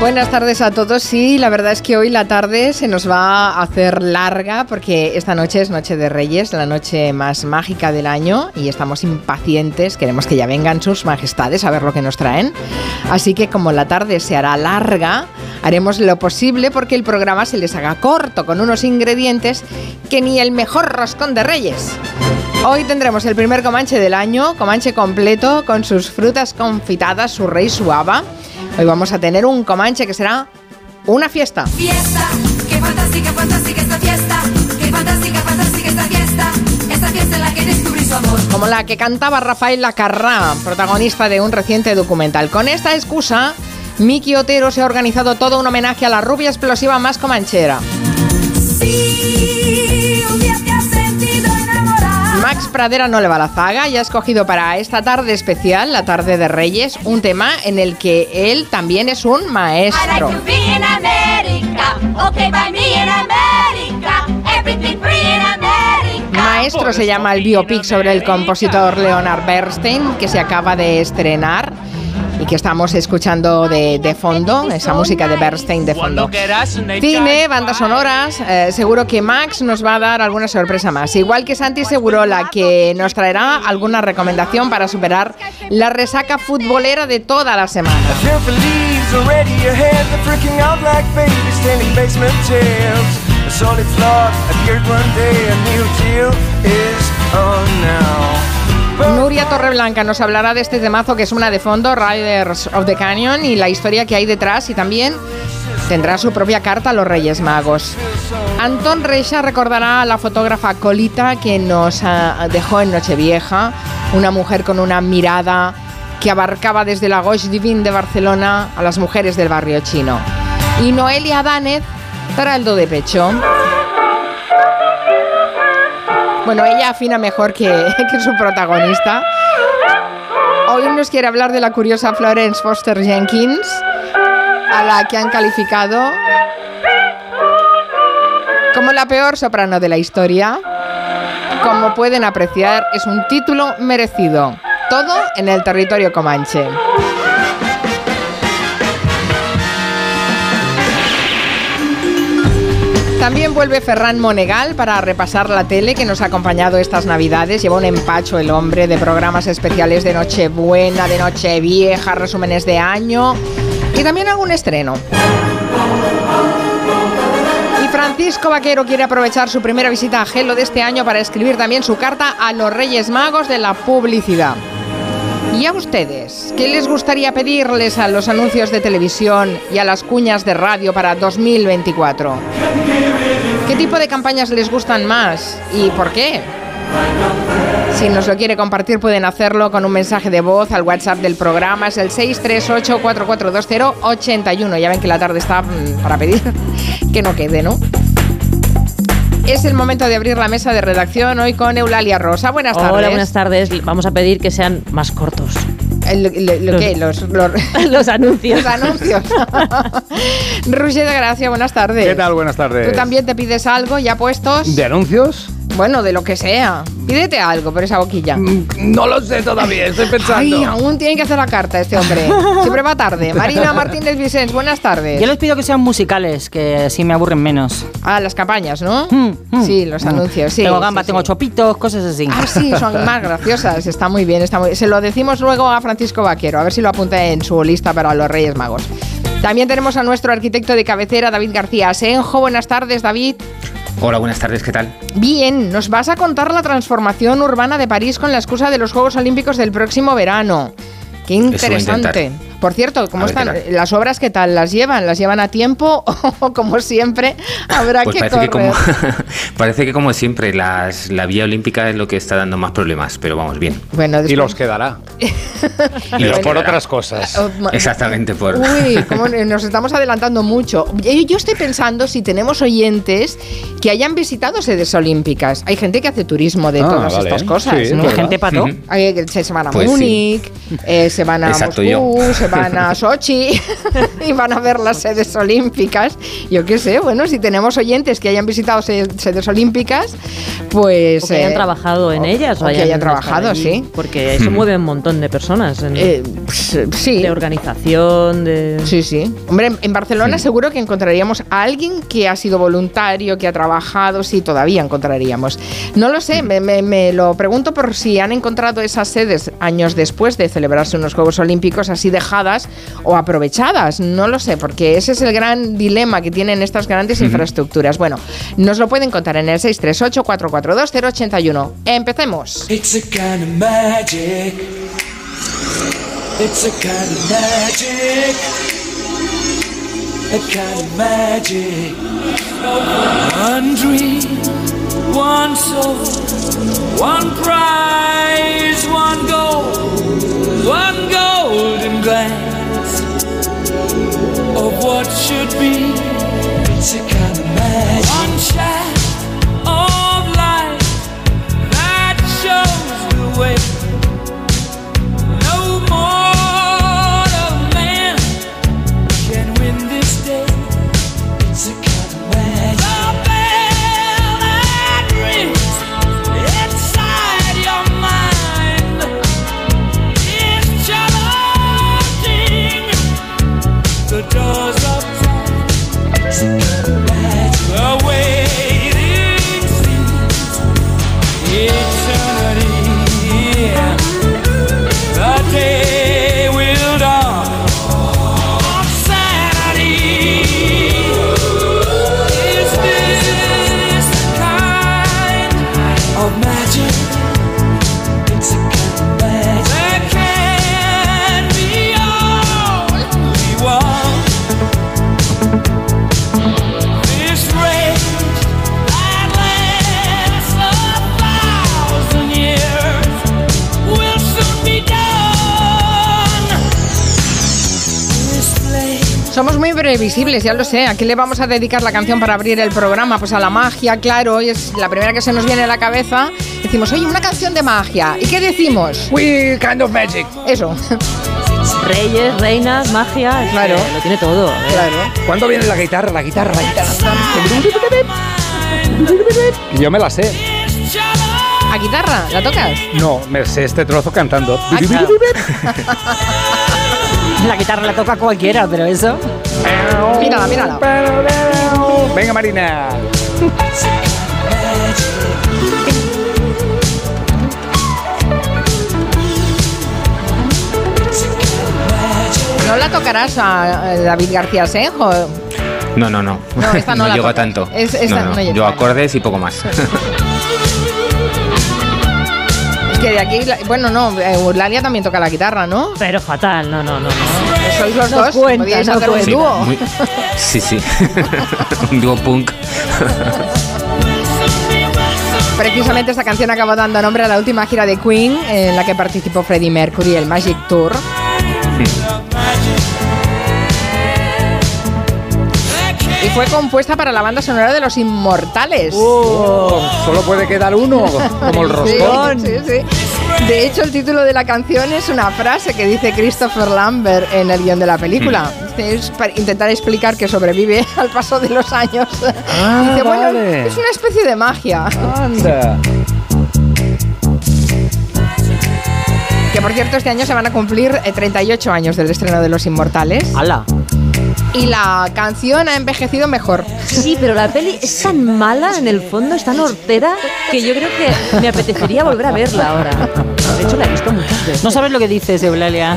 Buenas tardes a todos. Sí, la verdad es que hoy la tarde se nos va a hacer larga porque esta noche es Noche de Reyes, la noche más mágica del año y estamos impacientes. Queremos que ya vengan sus majestades a ver lo que nos traen. Así que como la tarde se hará larga, haremos lo posible porque el programa se les haga corto con unos ingredientes que ni el mejor roscón de Reyes. Hoy tendremos el primer comanche del año, comanche completo con sus frutas confitadas, su rey suava. Hoy vamos a tener un comanche que será una fiesta. Fiesta, qué fantástica, fantástica esta fiesta. Qué fantástica, fantástica esta fiesta. Esta fiesta en la que descubrí su amor. Como la que cantaba Rafael Lacarrá, protagonista de un reciente documental. Con esta excusa, Miki Otero se ha organizado todo un homenaje a la rubia explosiva más comanchera. Sí, Pradera no le va la zaga. Y ha escogido para esta tarde especial, la tarde de Reyes, un tema en el que él también es un maestro. Maestro se llama el biopic sobre el compositor Leonard Bernstein que se acaba de estrenar que estamos escuchando de, de fondo, esa música de Bernstein de fondo. Cine, bandas sonoras, eh, seguro que Max nos va a dar alguna sorpresa más. Igual que Santi Segurola, que nos traerá alguna recomendación para superar la resaca futbolera de toda la semana. Torreblanca nos hablará de este temazo que es una de fondo, Riders of the Canyon, y la historia que hay detrás y también tendrá su propia carta a los Reyes Magos. Antón Reixa recordará a la fotógrafa Colita que nos ah, dejó en Nochevieja, una mujer con una mirada que abarcaba desde la Gauche Divine de Barcelona a las mujeres del barrio chino. Y Noelia Danez para el do de pecho. Bueno, ella afina mejor que su protagonista. Hoy nos quiere hablar de la curiosa Florence Foster Jenkins, a la que han calificado como la peor soprano de la historia. Como pueden apreciar, es un título merecido. Todo en el territorio comanche. También vuelve Ferran Monegal para repasar la tele que nos ha acompañado estas navidades. Lleva un empacho el hombre de programas especiales de Nochebuena, de Nochevieja, resúmenes de año y también algún estreno. Y Francisco Vaquero quiere aprovechar su primera visita a Gelo de este año para escribir también su carta a los Reyes Magos de la publicidad. ¿Y a ustedes? ¿Qué les gustaría pedirles a los anuncios de televisión y a las cuñas de radio para 2024? ¿Qué tipo de campañas les gustan más y por qué? Si nos lo quiere compartir pueden hacerlo con un mensaje de voz al WhatsApp del programa, es el 638-4420-81. Ya ven que la tarde está mm, para pedir que no quede, ¿no? Es el momento de abrir la mesa de redacción hoy con Eulalia Rosa. Buenas tardes. Hola, buenas tardes. Vamos a pedir que sean más cortos lo- lo qué? Los, los- los anuncios. los anuncios. Roger de Gracia, buenas tardes. ¿Qué tal? Buenas tardes. ¿Tú también te pides algo ya puestos? ¿De anuncios? Bueno, de lo que sea. Pídete algo por esa boquilla. Mm, No lo sé todavía, estoy pensando. Ay, aún tiene que hacer la carta este hombre. Siempre va tarde. Marina Martínez Vicens, buenas tardes. Yo les pido que sean musicales, que así me aburren menos. Ah, las campañas, ¿no? Mm, mm, Sí, los mm. anuncios, sí. tengo gamba, sí, tengo sí. chopitos, cosas así. Ah, sí, son más graciosas. Está muy bien, está muy Se lo decimos luego a Francisco Vaquero, a ver si lo apunta en su lista para los Reyes Magos. También tenemos a nuestro arquitecto de cabecera, David García Asenjo. Buenas tardes, David. Hola, buenas tardes, ¿qué tal? Bien, nos vas a contar la transformación urbana de París con la excusa de los Juegos Olímpicos del próximo verano. Qué interesante. Por cierto, ¿cómo A están las obras? ¿Qué tal? ¿Las llevan? ¿Las llevan a tiempo? O como siempre, habrá Pues que parece que, correr. como, parece que como siempre las, la vía olímpica es lo que está dando más problemas, pero vamos bien. Bueno, Y los quedará. Y los por quedará. otras cosas. Oh, Exactamente, por... Uy, cómo nos estamos adelantando mucho. Yo estoy pensando si tenemos oyentes que hayan visitado sedes olímpicas. Hay gente que hace turismo de Ah, todas vale. estas cosas, Sí, ¿no? gente pato. Ujú. Hay que se, van a Pues sí. Múnich, eh, se van a Exacto, Moscú, yo. se van a Sochi y van a ver las sedes olímpicas. Yo qué sé, bueno, si tenemos oyentes que hayan visitado se- sedes olímpicas, pues... O que hayan eh, trabajado en ellas. o que hayan trabajado, sí. Porque eso mueve un montón de personas. en- eh, pues, sí. de organización, de... Sí, sí. Hombre, en- Barcelona seguro que encontraríamos a alguien que ha sido voluntario, que ha trabajado, sí, todavía encontraríamos. No lo sé, me, me- me lo pregunto por si han encontrado esas sedes años después de celebrarse unos Juegos Olímpicos así o aprovechadas. No lo sé, porque ese es el gran dilema que tienen estas grandes infraestructuras. Bueno, nos lo pueden contar en el 638-442-081. Empecemos. It's a kind of magic. It's a kind of magic. A kind of magic. One dream, one soul, one prize, one goal, one golden glance of what should be. It's a kind of magic. One shot Somos muy previsibles, ya lo sé. ¿A qué le vamos a dedicar la canción para abrir el programa? Pues a la magia, claro. Hoy es la primera que se nos viene a la cabeza. Decimos, oye, una canción de magia. ¿Y qué decimos? We kind of magic. Eso, Reyes, reinas, magia, Claro. lo tiene todo. ¿eh? claro. ¿Cuándo viene la guitarra? La guitarra, la guitarra. Yo me la sé. ¿A guitarra? ¿La tocas? No, me sé este trozo cantando. Ah, claro. La guitarra la toca cualquiera, pero eso. Mírala, mírala. Venga, Marina. ¿No la tocarás a David García Senjo? No, no, no. No, esta no la llego a tanto. Es- esta no, no. no llega. Yo acordes y poco más. Que de aquí, bueno, no, eh, Eulalia también toca la guitarra, ¿no? Pero fatal, no, no, no. no. Sois los No dos, cuenta, podíais no hacer un cuenta. Dúo. muy- sí, sí. Un dúo punk. Precisamente esta canción acabó dando nombre a la última gira de Queen en la que participó Freddie Mercury, el Magic Tour. Y fue compuesta para la banda sonora de Los Inmortales. Oh, solo puede quedar uno, como el roscón. sí, sí. De hecho, el título de la canción es una frase que dice Christopher Lambert en el guion de la película. Es para intentar explicar que sobrevive al paso de los años. Ah, dice, bueno, vale. es una especie de magia. Anda. Que por cierto, este año se van a cumplir eh, 38 años del estreno de Los Inmortales. ¡Hala! Y la canción ha envejecido mejor. Sí, pero la peli es tan mala en el fondo, es tan hortera, que yo creo que me apetecería volver a verla ahora. De hecho, la he visto muchas veces. No sabes lo que dices, Eulalia.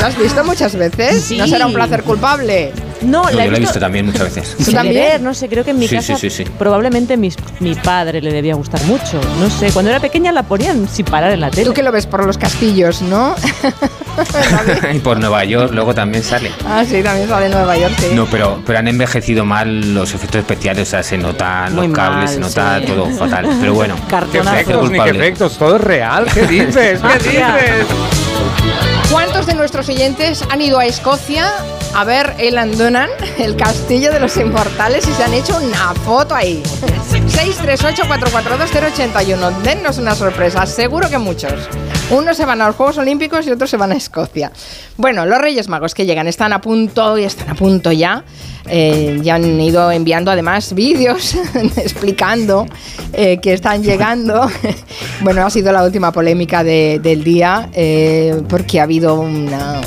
¿Lo has visto muchas veces? Sí. ¿No será un placer culpable? No, No, yo la he visto también muchas veces. ¿Tú también? no sé, creo que en mi Sí, casa sí, sí, sí. probablemente mis- mi padre le debía gustar mucho. No sé, cuando era pequeña la ponían sin parar en la tele. Tú que lo ves por los castillos, ¿no? y por Nueva York luego también sale. ah, sí, también sale en Nueva York, sí. No, pero, pero han envejecido mal los efectos especiales, o sea, se notan Muy los cables, mal, se nota sí. todo fatal. Pero bueno, ¿Qué Cartonazo. efectos, ni efectos? Todo es real. ¿Qué dices? ¿Qué dices? ¿Cuántos de nuestros oyentes han ido a Escocia a ver el Andonan, el castillo de los inmortales, y se han hecho una foto ahí. 638-442-081. Dennos una sorpresa, seguro que muchos. Unos se van a los Juegos Olímpicos y otros se van a Escocia. Bueno, los Reyes Magos que llegan están a punto y están a punto ya. Eh, ya han ido enviando además vídeos explicando eh, que están llegando. bueno, ha sido la última polémica de- del día eh, porque ha habido una-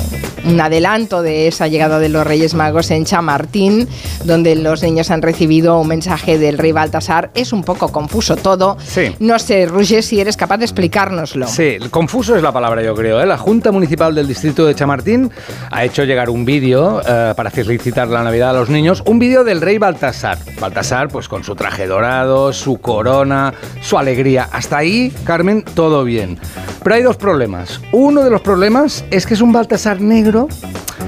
un adelanto de esa llegada de los Reyes Magos en Chamartín, donde los niños han recibido un mensaje del rey Baltasar. Es un poco confuso todo. Sí. No sé, Roger, si eres capaz de explicárnoslo. Sí, confuso es la palabra, yo creo. ¿eh? La Junta Municipal del Distrito de Chamartín ha hecho llegar un vídeo eh, para felicitar la Navidad a los niños. Un vídeo del rey Baltasar. Baltasar, pues con su traje dorado, su corona, su alegría. Hasta ahí, Carmen, todo bien. Pero hay dos problemas. Uno de los problemas es que es un Baltasar negro,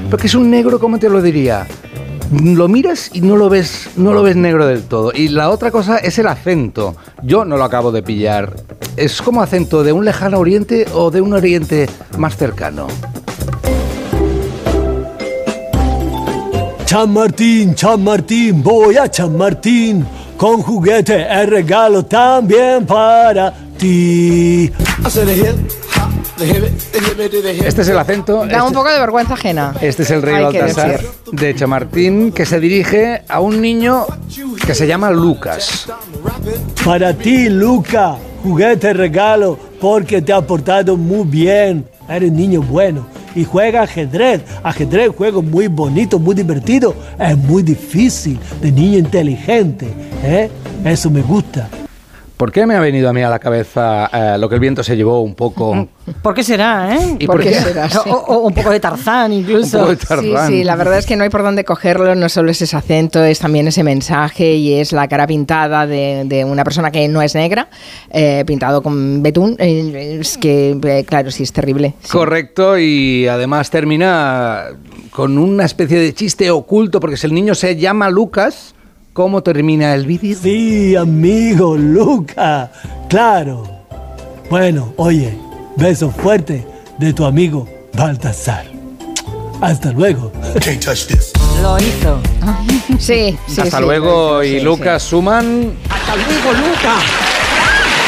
porque es un negro, ¿cómo te lo diría? Lo miras y no lo ves, no lo ves negro del todo. Y la otra cosa es el acento. Yo no lo acabo de pillar. Es como acento de un lejano oriente o de un oriente más cercano. San Martín, San Martín, voy a San Martín. Con juguete el regalo también para ti. Este es el acento. Da un este- poco de vergüenza ajena. Este es el rey Baltasar de Chamartín que se dirige a un niño que se llama Lucas. Para ti, Luca, juguete regalo porque te ha portado muy bien. Eres niño bueno y juega ajedrez. Ajedrez, juego muy bonito, muy divertido. Es muy difícil, de niño inteligente. ¿eh? Eso me gusta. ¿Por qué me ha venido a mí a la cabeza eh, lo que el viento se llevó un poco? ¿Por qué será, eh? ¿Y ¿Por por qué qué? será? Sí. O, o un poco de Tarzán Un incluso. poco de Sí, Tarzán. sí, la verdad es que no hay por dónde cogerlo, no solo es ese acento, es también ese mensaje y es la cara pintada de, de una persona que no es negra, eh, pintado con betún, eh, es que, eh, claro, sí, es terrible. sí. Correcto, y además termina con una especie de chiste oculto, porque si el niño se llama Lucas, ¿cómo termina el vídeo? Sí, amigo, Luca. Claro. Bueno, oye, beso fuerte de tu amigo Baltasar. Hasta luego. Lo hizo. Sí, sí, Hasta sí, luego, sí, y sí. Lucas suman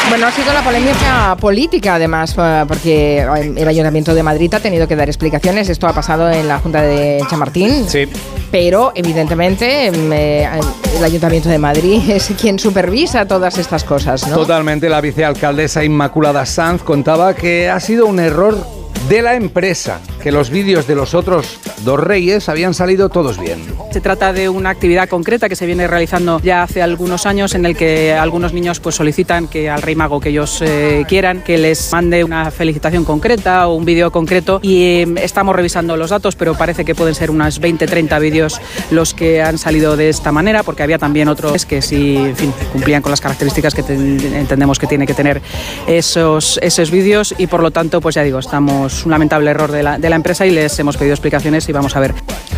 Bueno, ha sido la polémica política, además, eh, porque el Ayuntamiento de Madrid ha tenido que dar explicaciones. Esto ha pasado en la Junta de Chamartín. Sí. Pero, evidentemente, mm, eh, el Ayuntamiento de Madrid es quien supervisa todas estas cosas, ¿no? Totalmente, la vicealcaldesa Inmaculada Sanz contaba que ha sido un error de la empresa, que los vídeos de los otros dos reyes habían salido todos bien. Se trata de una actividad concreta que se viene realizando ya hace algunos años en el que algunos niños pues solicitan que al rey mago que ellos eh, quieran que les mande una felicitación concreta o un vídeo concreto y eh, estamos revisando los datos pero parece que pueden ser unas 20-30 vídeos los que han salido de esta manera porque había también otros que sí fin, cumplían con las características que ten- entendemos que tiene que tener esos, esos vídeos y por lo tanto pues ya digo estamos un lamentable error de la, de la empresa y les hemos pedido explicaciones y vamos a ver.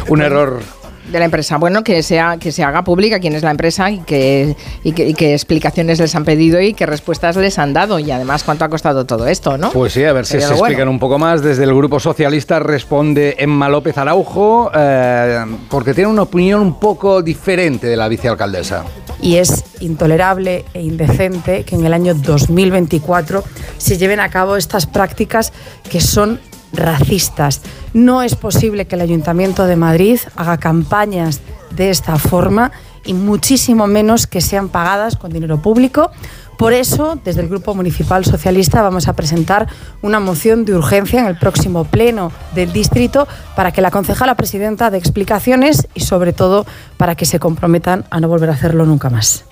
Un error de la empresa. Bueno, que sea que se haga pública quién es la empresa y qué y qué- y qué explicaciones les han pedido y qué respuestas les han dado y además cuánto ha costado todo esto, ¿no? Pues sí, a ver si se bueno. explican un poco más. Desde el Grupo Socialista responde Emma López Araujo, eh, porque tiene una opinión un poco diferente de la vicealcaldesa. y es intolerable e indecente que en el año 2024 se lleven a cabo estas prácticas que son racistas. No es posible que el Ayuntamiento de Madrid haga campañas de esta forma y muchísimo menos que sean pagadas con dinero público. Por eso, desde el Grupo Municipal Socialista vamos a presentar una moción de urgencia en el próximo pleno del distrito para que la concejala presidenta dé explicaciones y sobre todo para que se comprometan a no volver a hacerlo nunca más.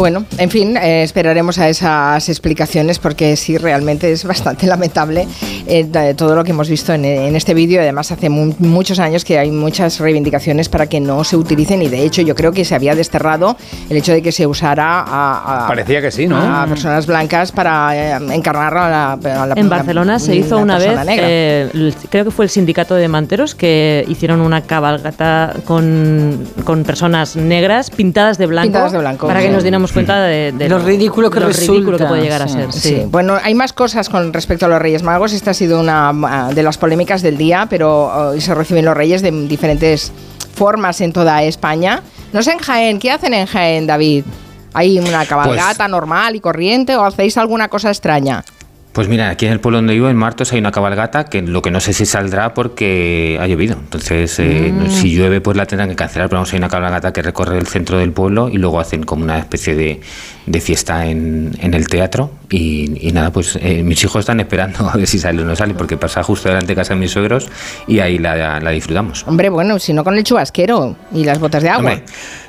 Bueno, en fin, eh, esperaremos a esas explicaciones porque sí, realmente es bastante lamentable eh, de todo lo que hemos visto en, en este vídeo. Además, hace mu- muchos años que hay muchas reivindicaciones para que no se utilicen y de hecho yo creo que se había desterrado el hecho de que se usara a, a- Parecía que sí, ¿no? a personas blancas para eh, encarnar a la, a la- En una- Barcelona se hizo una vez, eh, creo que fue el sindicato de manteros que hicieron una cabalgata con, con personas negras pintadas de blanco, Pintadas de blanco, para que sí. nos diéramos damos cuenta de, de Lo ridículo que lo ridículo que puede llegar a ser. Sí. Sí. bueno, hay más cosas con respecto a los Reyes Magos. Esta ha sido una ah, de las polémicas del día, pero hoy se reciben los Reyes de diferentes formas en toda España. No sé en Jaén, ¿qué hacen en Jaén, David? ¿Hay una cabalgata normal y corriente o hacéis alguna cosa extraña? Pues mira, aquí en el pueblo donde vivo, en Martos, hay una cabalgata que lo que no sé si saldrá porque ha llovido. Entonces, eh, Mm. si llueve, pues la tendrán que cancelar. Pero vamos, hay una cabalgata que recorre el centro del pueblo y luego hacen como una especie de, de fiesta en, en el teatro. Y, y nada, pues eh, mis hijos están esperando a ver si sale o no sale, porque pasa justo delante de casa de mis suegros y ahí la, la disfrutamos. Hombre, bueno, si no con el chubasquero y las botas de agua. Hombre,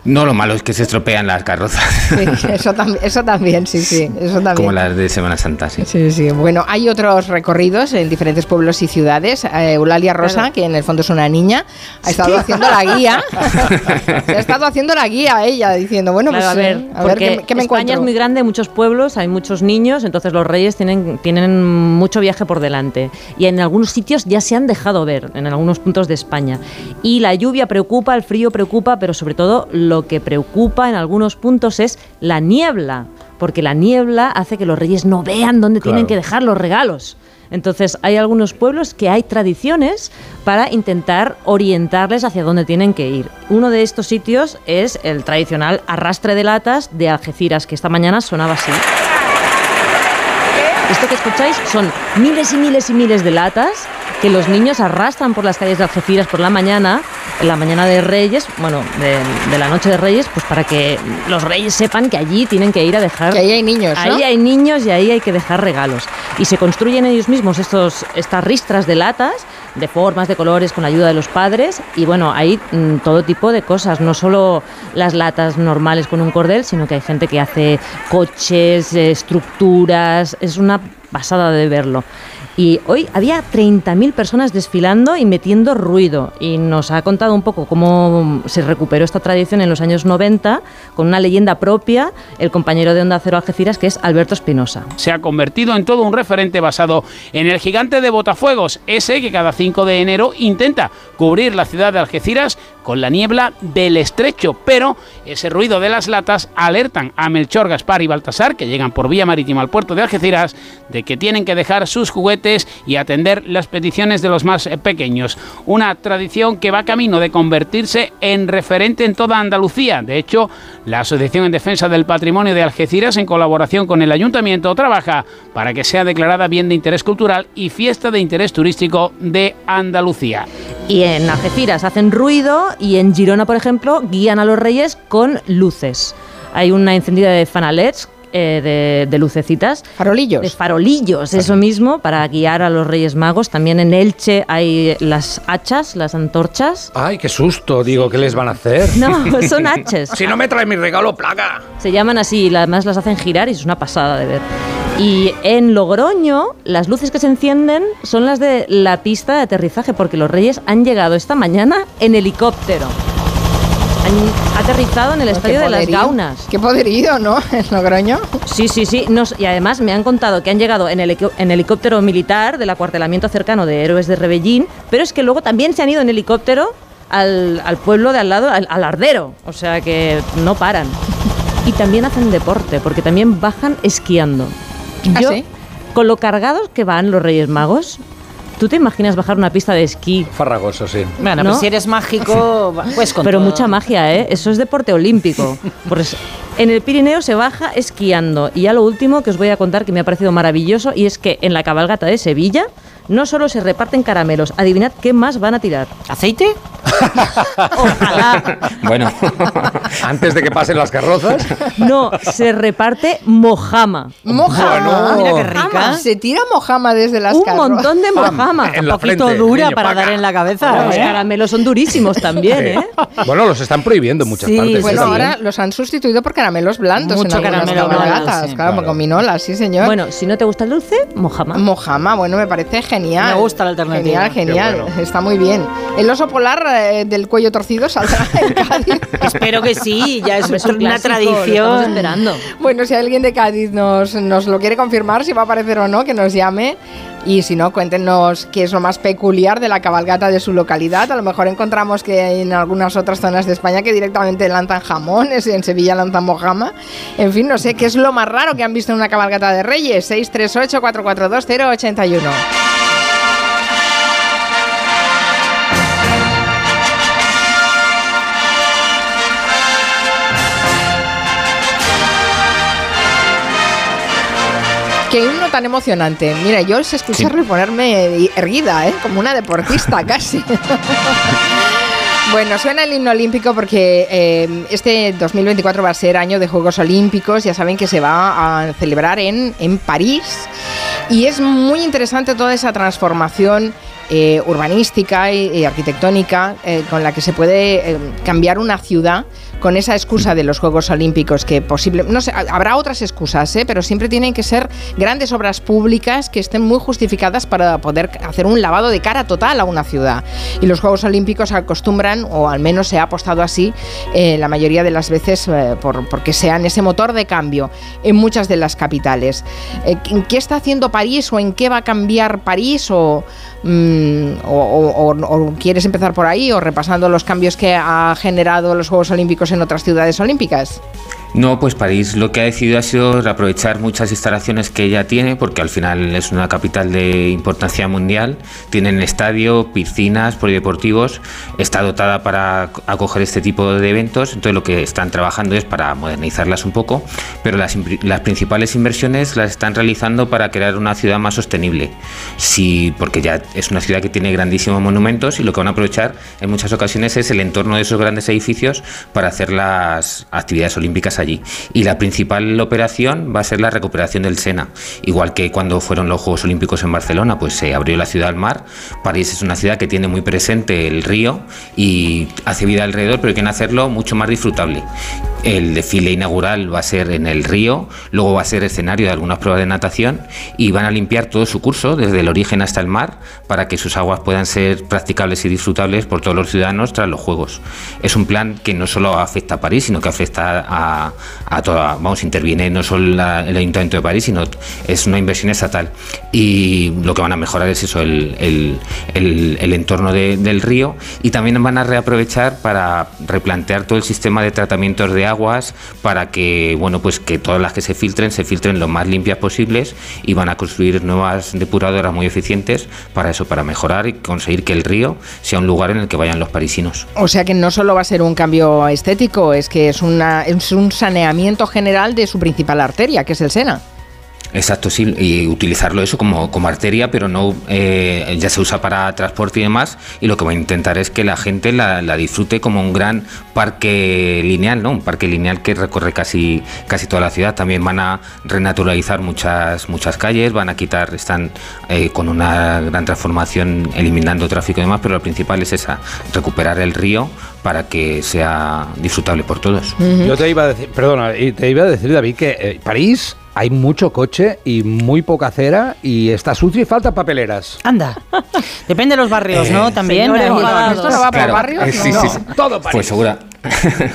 no lo malo es que se estropean las carrozas, Sí, eso, tam- eso también, sí, sí, eso también. como las de Semana Santa, sí. Sí, sí. Bueno, hay otros recorridos en diferentes pueblos y ciudades. Eh, Eulalia Rosa, Claro. que en el fondo es una niña, ha estado haciendo la guía. Se ha estado haciendo la guía ella, diciendo, bueno, Claro, pues a ver, eh, a ver qué, qué me España encuentro. es muy grande, muchos pueblos, hay muchos niños, entonces los reyes tienen, tienen mucho viaje por delante. Y en algunos sitios ya se han dejado ver, en algunos puntos de España. Y la lluvia preocupa, el frío preocupa, pero sobre todo lo que preocupa en algunos puntos es la niebla, porque la niebla hace que los reyes no vean dónde tienen que dejar los regalos. Entonces hay algunos pueblos que hay tradiciones para intentar orientarles hacia dónde tienen que ir. Uno de estos sitios es el tradicional arrastre de latas de Algeciras, que esta mañana sonaba así. Esto que escucháis son miles y miles y miles de latas que los niños arrastran por las calles de Algeciras por la mañana, en la mañana de Reyes, bueno, de, de la noche de Reyes, pues para que los reyes sepan que allí tienen que ir a dejar... Que ahí hay niños, ¿no? Ahí hay niños y ahí hay que dejar regalos. Y se construyen ellos mismos estos, estas ristras de latas, de formas, de colores, con la ayuda de los padres. Y bueno, hay mm, todo tipo de cosas, no solo las latas normales con un cordel, sino que hay gente que hace coches, eh, estructuras. Es una pasada de verlo. Y hoy había 30.000 personas desfilando y metiendo ruido. Y nos ha contado un poco cómo se recuperó esta tradición en los años 90 con una leyenda propia, el compañero de Onda Cero Algeciras, que es Alberto Espinosa. se ha convertido en todo un referente basado en el gigante de Botafuegos, ese que cada 5 de enero intenta cubrir la ciudad de Algeciras con la niebla del estrecho, pero ese ruido de las latas alertan a Melchor, Gaspar y Baltasar, que llegan por vía marítima al puerto de Algeciras, de que tienen que dejar sus juguetes y atender las peticiones de los más eh, pequeños. Una tradición que va camino de convertirse en referente en toda Andalucía. De hecho, la Asociación en Defensa del Patrimonio de Algeciras, en colaboración con el Ayuntamiento, trabaja para que sea declarada bien de interés cultural y fiesta de interés turístico de Andalucía. Y en Algeciras hacen ruido y en Girona, por ejemplo, guían a los reyes con luces. Hay una encendida de fanalets. eh, de, de lucecitas. Farolillos. De farolillos, eso mismo, para guiar a los Reyes Magos. También en Elche hay las hachas, las antorchas. Ay, qué susto, digo, ¿qué les van a hacer? No, son hachas. Si no me trae mi regalo, plaga. Se llaman así, y además las hacen girar y es una pasada de ver. Y en Logroño, las luces que se encienden son las de la pista de aterrizaje, porque los reyes han llegado esta mañana en helicóptero. Han aterrizado en el estadio de las. Gaunas. Qué poderío, ¿no? En Logroño. Sí, sí, sí. Nos- y además me han contado que han llegado en, en helicóptero militar del acuartelamiento cercano de Héroes de Rebellín, pero es que luego también se han ido en helicóptero al, al pueblo de al lado, al, al Ardero. O sea que no paran. Y también hacen deporte, porque también bajan esquiando. ¿Ah, Yo, sí? con lo cargados que van los Reyes Magos, ¿tú te imaginas bajar una pista de esquí? Farragoso, sí. Bueno, ¿No? pues si eres mágico, pues con Pero todo. mucha magia, ¿eh? Eso es deporte olímpico. Pues en el Pirineo se baja esquiando. Y ya lo último que os voy a contar que me ha parecido maravilloso y es que en la cabalgata de Sevilla no solo se reparten caramelos, adivinad qué más van a tirar. ¿Aceite? Ojalá. Bueno, Antes de que pasen las carrozas. No, se reparte mojama. Mojama. Mira qué rica. Mojama. Se tira mojama desde las Un carro- montón de mojama. En la Un poquito frente, dura niño, para paca. dar en la cabeza. Los ¿eh? caramelos son durísimos también, ¿eh? Bueno, los están prohibiendo en muchas Sí, partes. Bueno, ¿eh? ahora los han sustituido por caramelos blandos Mucho en caramelo cabalgatas, blando, sí. claro, Claro. con minola, sí señor. Bueno, si no te gusta el dulce, mojama. Mojama, bueno, me parece genial. Me gusta la alternativa. Genial, genial. Bueno. Está muy bien. ¿El oso polar eh, del cuello torcido saldrá en Cádiz? Espero que sí, ya es Hombre, es un una clásico, tradición. esperando. Bueno, si alguien de Cádiz nos, nos lo quiere confirmar, si va a aparecer o no, que nos llame Y si no, cuéntenos qué es lo más peculiar de la cabalgata de su localidad. A lo mejor encontramos que hay en algunas otras zonas de España que directamente lanzan jamones, en Sevilla lanzan mojama. En fin, no sé qué es lo más raro que han visto en una cabalgata de Reyes. 638-442-081. Qué himno tan emocionante. Mira, yo es escucharlo y ponerme erguida, ¿eh? como una deportista casi. Bueno, suena el himno olímpico porque eh, este 2024 va a ser año de Juegos Olímpicos. Ya saben que se va a celebrar en, en París. Y es muy interesante toda esa transformación eh, urbanística y, arquitectónica eh, con la que se puede eh, cambiar una ciudad con esa excusa de los Juegos Olímpicos que posible no sé habrá otras excusas pero siempre tienen que ser grandes obras públicas que estén muy justificadas para poder hacer un lavado de cara total a una ciudad. Y los Juegos Olímpicos acostumbran o al menos se ha apostado así la mayoría de las veces por, porque sean ese motor de cambio en muchas de las capitales. ¿en ¿qué está haciendo París o en qué va a cambiar París o Mm, o, o- quieres empezar por ahí o repasando los cambios que ha generado los Juegos Olímpicos en otras ciudades olímpicas? No, pues París lo que ha decidido ha sido reaprovechar muchas instalaciones que ya tiene, porque al final es una capital de importancia mundial. Tienen estadio, piscinas, polideportivos, está dotada para acoger este tipo de eventos. Entonces lo que están trabajando es para modernizarlas un poco, pero las, las principales inversiones las están realizando para crear una ciudad más sostenible. Sí, porque ya es una ciudad que tiene grandísimos monumentos y lo que van a aprovechar en muchas ocasiones es el entorno de esos grandes edificios para hacer las actividades olímpicas allí. Y la principal operación va a ser la recuperación del Sena. Igual que cuando fueron los Juegos Olímpicos en Barcelona, pues se abrió la ciudad al mar. París es una ciudad que tiene muy presente el río y hace vida alrededor, pero quieren hacerlo mucho más disfrutable. El desfile inaugural va a ser en el río, luego va a ser escenario de algunas pruebas de natación y van a limpiar todo su curso, desde el origen hasta el mar, para que sus aguas puedan ser practicables y disfrutables por todos los ciudadanos tras los Juegos. Es un plan que no solo afecta a París, sino que afecta a, a toda, vamos, interviene no solo la- el Ayuntamiento de París, sino es una inversión estatal. Y lo que van a mejorar es eso, el, el- el- el entorno de- del río y también van a reaprovechar para replantear todo el sistema de tratamientos de aguas para que, bueno, pues que todas las que se filtren se filtren lo más limpias posibles y van a construir nuevas depuradoras muy eficientes para eso, para mejorar y conseguir que el río sea un lugar en el que vayan los parisinos. O sea que no solo va a ser un cambio estético, es que es, una, es un saneamiento general de su principal arteria, que es el Sena. Exacto, sí, y utilizarlo eso como, como arteria, pero no eh, ya se usa para transporte y demás, y lo que va a intentar es que la gente la, la disfrute como un gran parque lineal, ¿no? Un parque lineal que recorre casi, casi toda la ciudad. También van a renaturalizar muchas, muchas calles, van a quitar, están eh, con una gran transformación eliminando tráfico y demás, pero lo principal es esa, recuperar el río para que sea disfrutable por todos. Yo te iba a decir, perdona, y te iba a decir, David, que eh, París hay mucho coche y muy poca acera y está sucio y falta papeleras. Anda. Depende de los barrios, ¿no? También. señores, Hay- bueno, ¿esto no va por Claro, barrios? eh, sí, No. sí, sí. Todo París. Pues segura.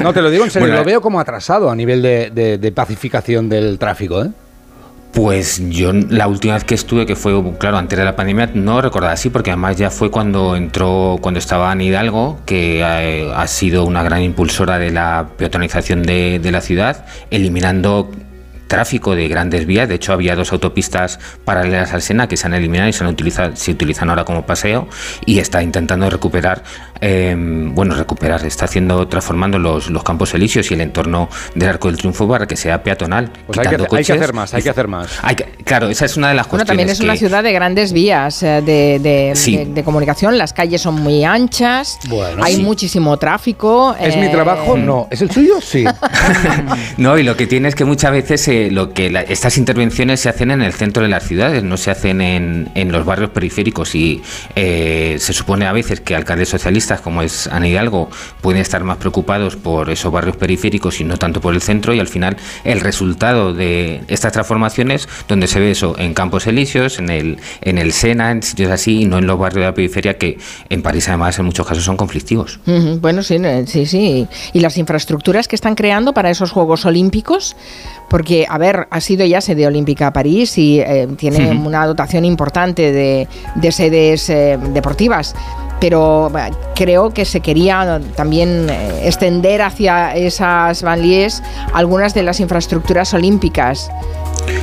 No, te lo digo en serio, Bueno, lo veo como atrasado a nivel de, de- de pacificación del tráfico, ¿eh? Pues yo la última vez que estuve, que fue, claro, antes de la pandemia, no recordaba así, porque además ya fue cuando entró, cuando estaba en Hidalgo, que eh, ha sido una gran impulsora de la peatonalización de, de la ciudad, eliminando tráfico de grandes vías. De hecho, había dos autopistas paralelas al Sena que se han eliminado y se, han utilizado, se utilizan ahora como paseo y está intentando recuperar, eh, bueno, recuperar, está haciendo, transformando los, los campos elíseos y el entorno del Arco del Triunfo para que sea peatonal. Pues hay que, quitando hacer- hay que coches. hacer más, hay que hacer más. Hay que- claro, esa es una de las Bueno, cuestiones. también es una ciudad de grandes vías eh, de, de- Sí. de- de comunicación, las calles son muy anchas, Bueno, hay sí. muchísimo tráfico. ¿Es eh, mi trabajo? No. ¿Es el suyo? Sí. No, y lo que tiene es que muchas veces lo que la- estas intervenciones se hacen en el centro de las ciudades, no se hacen en, en los barrios periféricos y eh, se supone a veces que alcaldes socialistas como es Ana Hidalgo pueden estar más preocupados por esos barrios periféricos y no tanto por el centro y al final el resultado de estas transformaciones donde se ve eso en Campos Elíseos, en el, en el Sena, en sitios así y no en los barrios de la periferia que en París además en muchos casos son conflictivos. Bueno, sí, eh, sí, sí. Y las infraestructuras que están creando para esos Juegos Olímpicos, porque a ver, ha sido ya sede olímpica París y eh, tiene una dotación importante de, de sedes eh, deportivas. Pero creo que se quería también eh, extender hacia esas banlieues algunas de las infraestructuras olímpicas.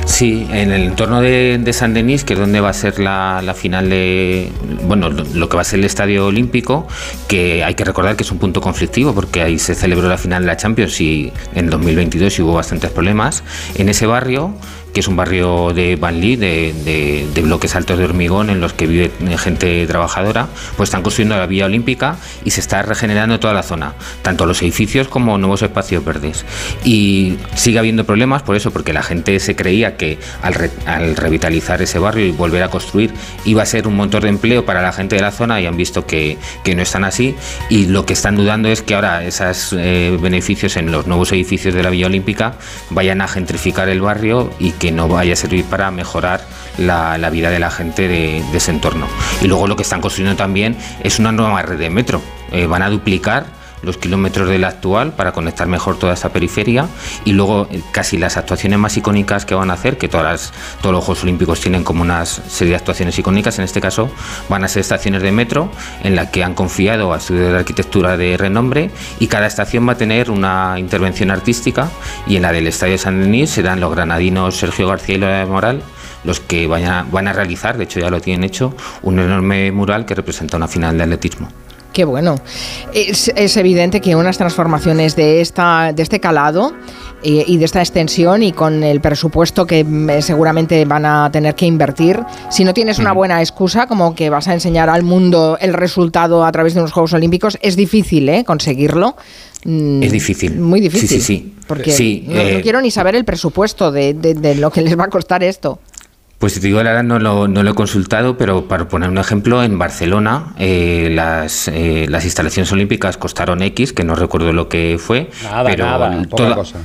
Sí, en el entorno de, de San Denis, que es donde va a ser la, la final de. Bueno, lo que va a ser el estadio olímpico, que hay que recordar que es un punto conflictivo, porque ahí se celebró la final de la Champions y en 2022 y hubo bastantes problemas. En ese barrio, que es un barrio de banlieue, de, de- bloques altos de hormigón en los que vive gente trabajadora, pues están construyendo la vía olímpica y se está regenerando toda la zona, tanto los edificios como nuevos espacios verdes. Y sigue habiendo problemas por eso, porque la gente se creía que al, re- al revitalizar ese barrio y volver a construir iba a ser un motor de empleo para la gente de la zona y han visto que, que no están así. Y lo que están dudando es que ahora esos beneficios en los nuevos edificios de la Villa Olímpica vayan a gentrificar el barrio y que no vaya a servir para mejorar la, vida de la gente de, de ese entorno. Y luego lo que están construyendo también es una nueva red de metro. Eh, van a duplicar los kilómetros de la actual para conectar mejor toda esta periferia y luego eh, casi las actuaciones más icónicas que van a hacer, que todas las- todos los Juegos Olímpicos tienen como una serie de actuaciones icónicas, en este caso van a ser estaciones de metro en la que han confiado a estudios de arquitectura de renombre y cada estación va a tener una intervención artística y en la del Estadio San Denis serán los granadinos Sergio García y Lola Moral los que a, van a realizar, de hecho ya lo tienen hecho, un enorme mural que representa una final de atletismo. Qué bueno. Es, es evidente que unas transformaciones de, esta, de este calado eh, y de esta extensión y con el presupuesto que mm, seguramente van a tener que invertir, si no tienes una buena excusa, como que vas a enseñar al mundo el resultado a través de unos Juegos Olímpicos, es difícil ¿eh? conseguirlo. Mm, Es difícil. Muy difícil. Sí, sí, sí. Porque Sí, no, no eh, quiero ni saber el presupuesto de, de- de lo que les va a costar esto. Pues si te digo la verdad, no lo, no lo he consultado, pero para poner un ejemplo, en Barcelona eh, las, eh, las instalaciones olímpicas costaron X, que no recuerdo lo que fue. Nada, pero nada, poca toda- cosa.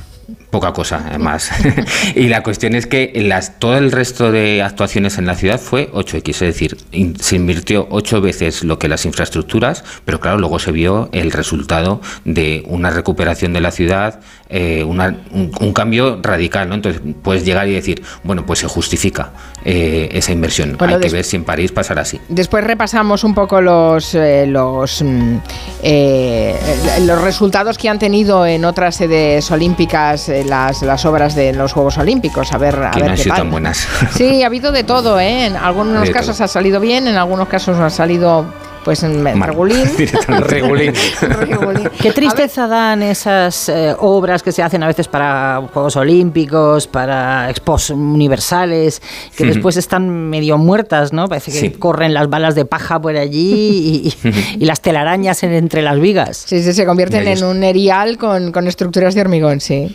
Poca cosa, además. y la cuestión es que las, todo el resto de actuaciones en la ciudad fue 8X, es decir, in- se invirtió ocho veces lo que las infraestructuras, pero claro, luego se vio el resultado de una recuperación de la ciudad, eh, una- un, un cambio radical, ¿no? Entonces puedes llegar y decir, bueno, pues se justifica eh, esa inversión. Bueno, Hay que ver si en París pasará así. Después repasamos un poco los, eh, los, mm, eh, los resultados que han tenido en otras sedes olímpicas eh, las, las obras de los Juegos Olímpicos. A ver, a Que ver no han qué sido tal. tan buenas. Sí, ha habido de todo, ¿eh? En algunos De casos todo. ha salido bien, en algunos casos ha salido pues en regulín. Regulín. Qué tristeza dan esas eh, obras que se hacen a veces para Juegos Olímpicos, para expos universales, que Ujú. después están medio muertas, ¿no? Parece que Sí. corren las balas de paja por allí y, y las telarañas en- entre las vigas. Sí, sí, se convierten en un erial con, con estructuras de hormigón, sí.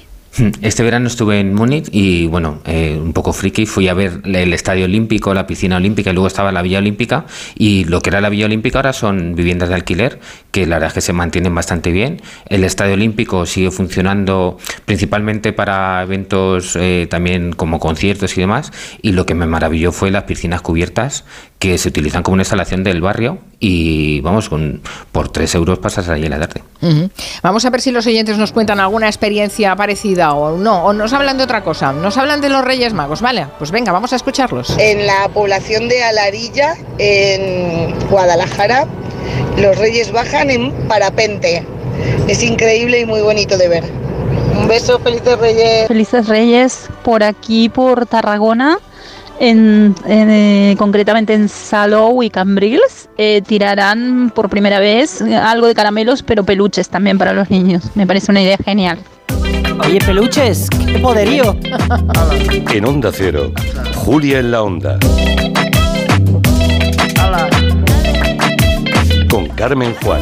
Este verano estuve en Múnich y, bueno, eh, un poco friki, fui a ver el estadio olímpico, la piscina olímpica y luego estaba la Villa Olímpica. Y lo que era la Villa Olímpica ahora son viviendas de alquiler, que la verdad es que se mantienen bastante bien. El estadio olímpico sigue funcionando principalmente para eventos eh, también como conciertos y demás. Y lo que me maravilló fue las piscinas cubiertas que se utilizan como una instalación del barrio y, vamos, con, por 3 euros pasas allí la tarde. Vamos a ver si los oyentes nos cuentan alguna experiencia parecida o no, o nos hablan de otra cosa. Nos hablan de los Reyes Magos, ¿vale? Pues venga, vamos a escucharlos. En la población de Alarilla, en Guadalajara, los reyes bajan en parapente. Es increíble y muy bonito de ver. Un beso, felices reyes. Felices Reyes por aquí, por Tarragona, en, en, eh, concretamente en Salou y Cambrils. eh, tirarán por primera vez algo de caramelos, pero peluches también para los niños. Me parece una idea genial. Oye, peluches, qué poderío. En Onda Cero, Julia en la Onda. Con Carmen Juan.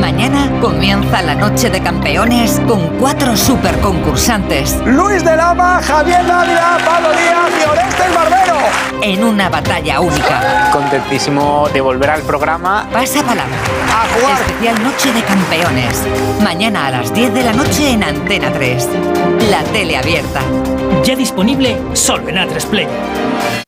Mañana comienza la noche de campeones con cuatro super concursantes. Luis de Lama, Javier Dávila, Pablo Díaz y Orestes Barbero. En una batalla única. Contentísimo de volver al programa. Pasa palabra. A jugar. Especial Noche de Campeones. Mañana a las 10 de la noche en Antena 3. La tele abierta. Ya disponible solo en A3 Player.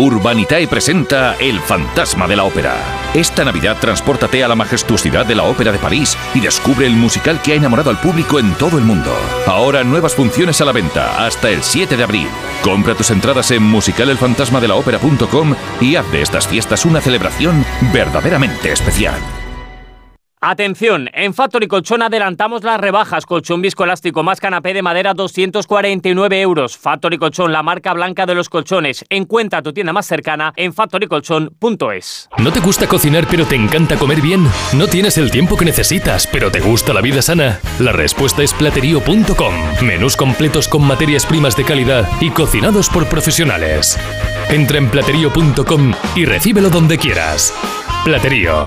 Urbanitae presenta El fantasma de la ópera. Esta Navidad transpórtate a la majestuosidad de la Ópera de París y descubre el musical que ha enamorado al público en todo el mundo. Ahora nuevas funciones a la venta hasta el 7 de abril. Compra tus entradas en musicalelfantasmadellaopera.com y haz de estas fiestas una celebración verdaderamente especial. Atención, en Factory Colchón adelantamos las rebajas. Colchón viscoelástico más canapé de madera 249 euros. Factory Colchón, la marca blanca de los colchones. Encuentra tu tienda más cercana en factorycolchón.es. ¿No te gusta cocinar pero te encanta comer bien? ¿No tienes el tiempo que necesitas pero te gusta la vida sana? La respuesta es platerío.com. Menús completos con materias primas de calidad y cocinados por profesionales. Entra en platerío.com y recíbelo donde quieras. Platerío.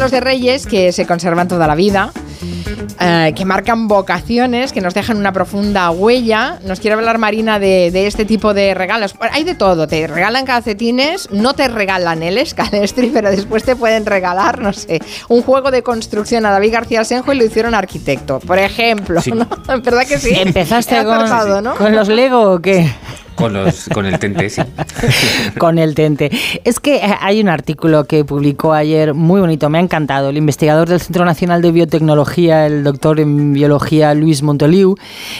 Regalos de reyes que se conservan toda la vida. eh, que marcan vocaciones, que nos dejan una profunda huella. Nos quiere hablar Marina de, de este tipo de regalos. Bueno, hay de todo, te regalan calcetines, no te regalan el escalestri, pero después te pueden regalar, no sé, un juego de construcción a David García Senjo y lo hicieron arquitecto, por ejemplo. Sí. ¿no? ¿Verdad que sí? ¿Empezaste con, ¿no? con los Lego o qué? Con, los, con el tente, sí. con el tente. Es que eh, hay un artículo que publicó ayer muy bonito, me ha encantado. El investigador del Centro Nacional de Biotecnología, el doctor en biología Luis Montoliu,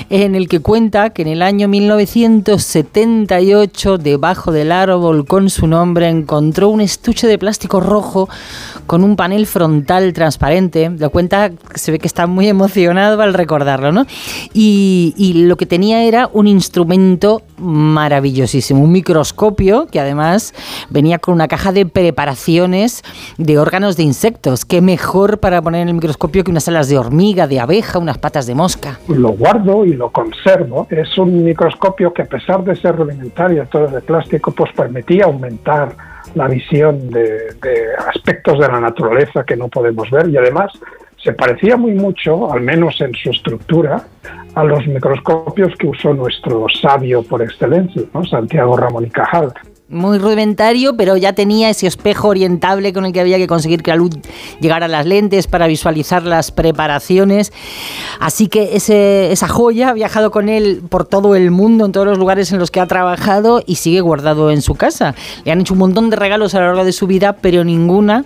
en el que cuenta que en el año 1978, debajo del árbol con su nombre, encontró un estuche de plástico rojo con un panel frontal transparente. Lo cuenta, se ve que está muy emocionado al recordarlo, ¿no? Y, y lo que tenía era un instrumento maravillosísimo. Un microscopio que además venía con una caja de preparaciones de órganos de insectos. Qué mejor para poner en el microscopio que unas alas de hormiga, de abeja, unas patas de mosca. Lo guardo y lo conservo. Es un microscopio que a pesar de ser rudimentario, todo de plástico, pues permitía aumentar la visión de aspectos de la naturaleza que no podemos ver y además se parecía muy mucho, al menos en su estructura, a los microscopios que usó nuestro sabio por excelencia. Santiago Ramón y Cajal. Muy rudimentario, pero ya tenía ese espejo orientable con el que había que conseguir que la luz llegara a las lentes para visualizar las preparaciones. Así que esa joya ha viajado con él por todo el mundo, en todos los lugares en los que ha trabajado y sigue guardado en su casa. Le han hecho un montón de regalos a lo largo de su vida, pero ninguna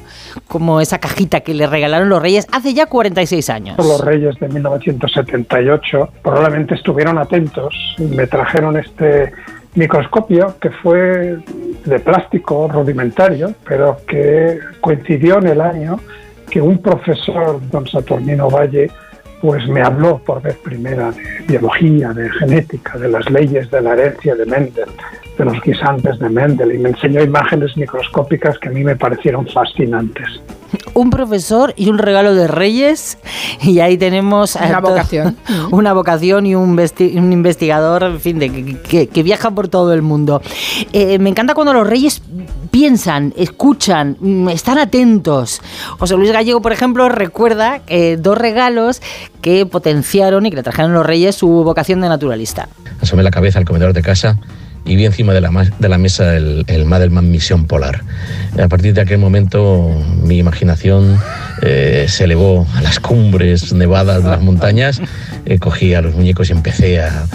como esa cajita que le regalaron los reyes hace ya 46 años. Los reyes de 1978 probablemente estuvieron atentos me trajeron este microscopio que fue de plástico rudimentario, pero que coincidió en el año que un profesor, don Saturnino Valle, pues me habló por vez primera de biología, de genética, de las leyes de la herencia de Mendel, de los guisantes de Mendel, y me enseñó imágenes microscópicas que a mí me parecieron fascinantes. un profesor y un regalo de Reyes. Y ahí tenemos a Una vocación. una vocación y un, un investigador, en fin, de, que, que- que viaja por todo el mundo. Eh, me encanta cuando los Reyes piensan, escuchan, mm, están atentos. José Luis Gallego, por ejemplo, recuerda eh, dos regalos que potenciaron y que le trajeron los Reyes su vocación de naturalista. Asomé la cabeza al comedor de casa y vi encima de la, de la mesa el, el Madelman Misión Polar. A partir de aquel momento mi imaginación eh, se elevó a las cumbres nevadas de las montañas, eh, cogí a los muñecos y empecé a,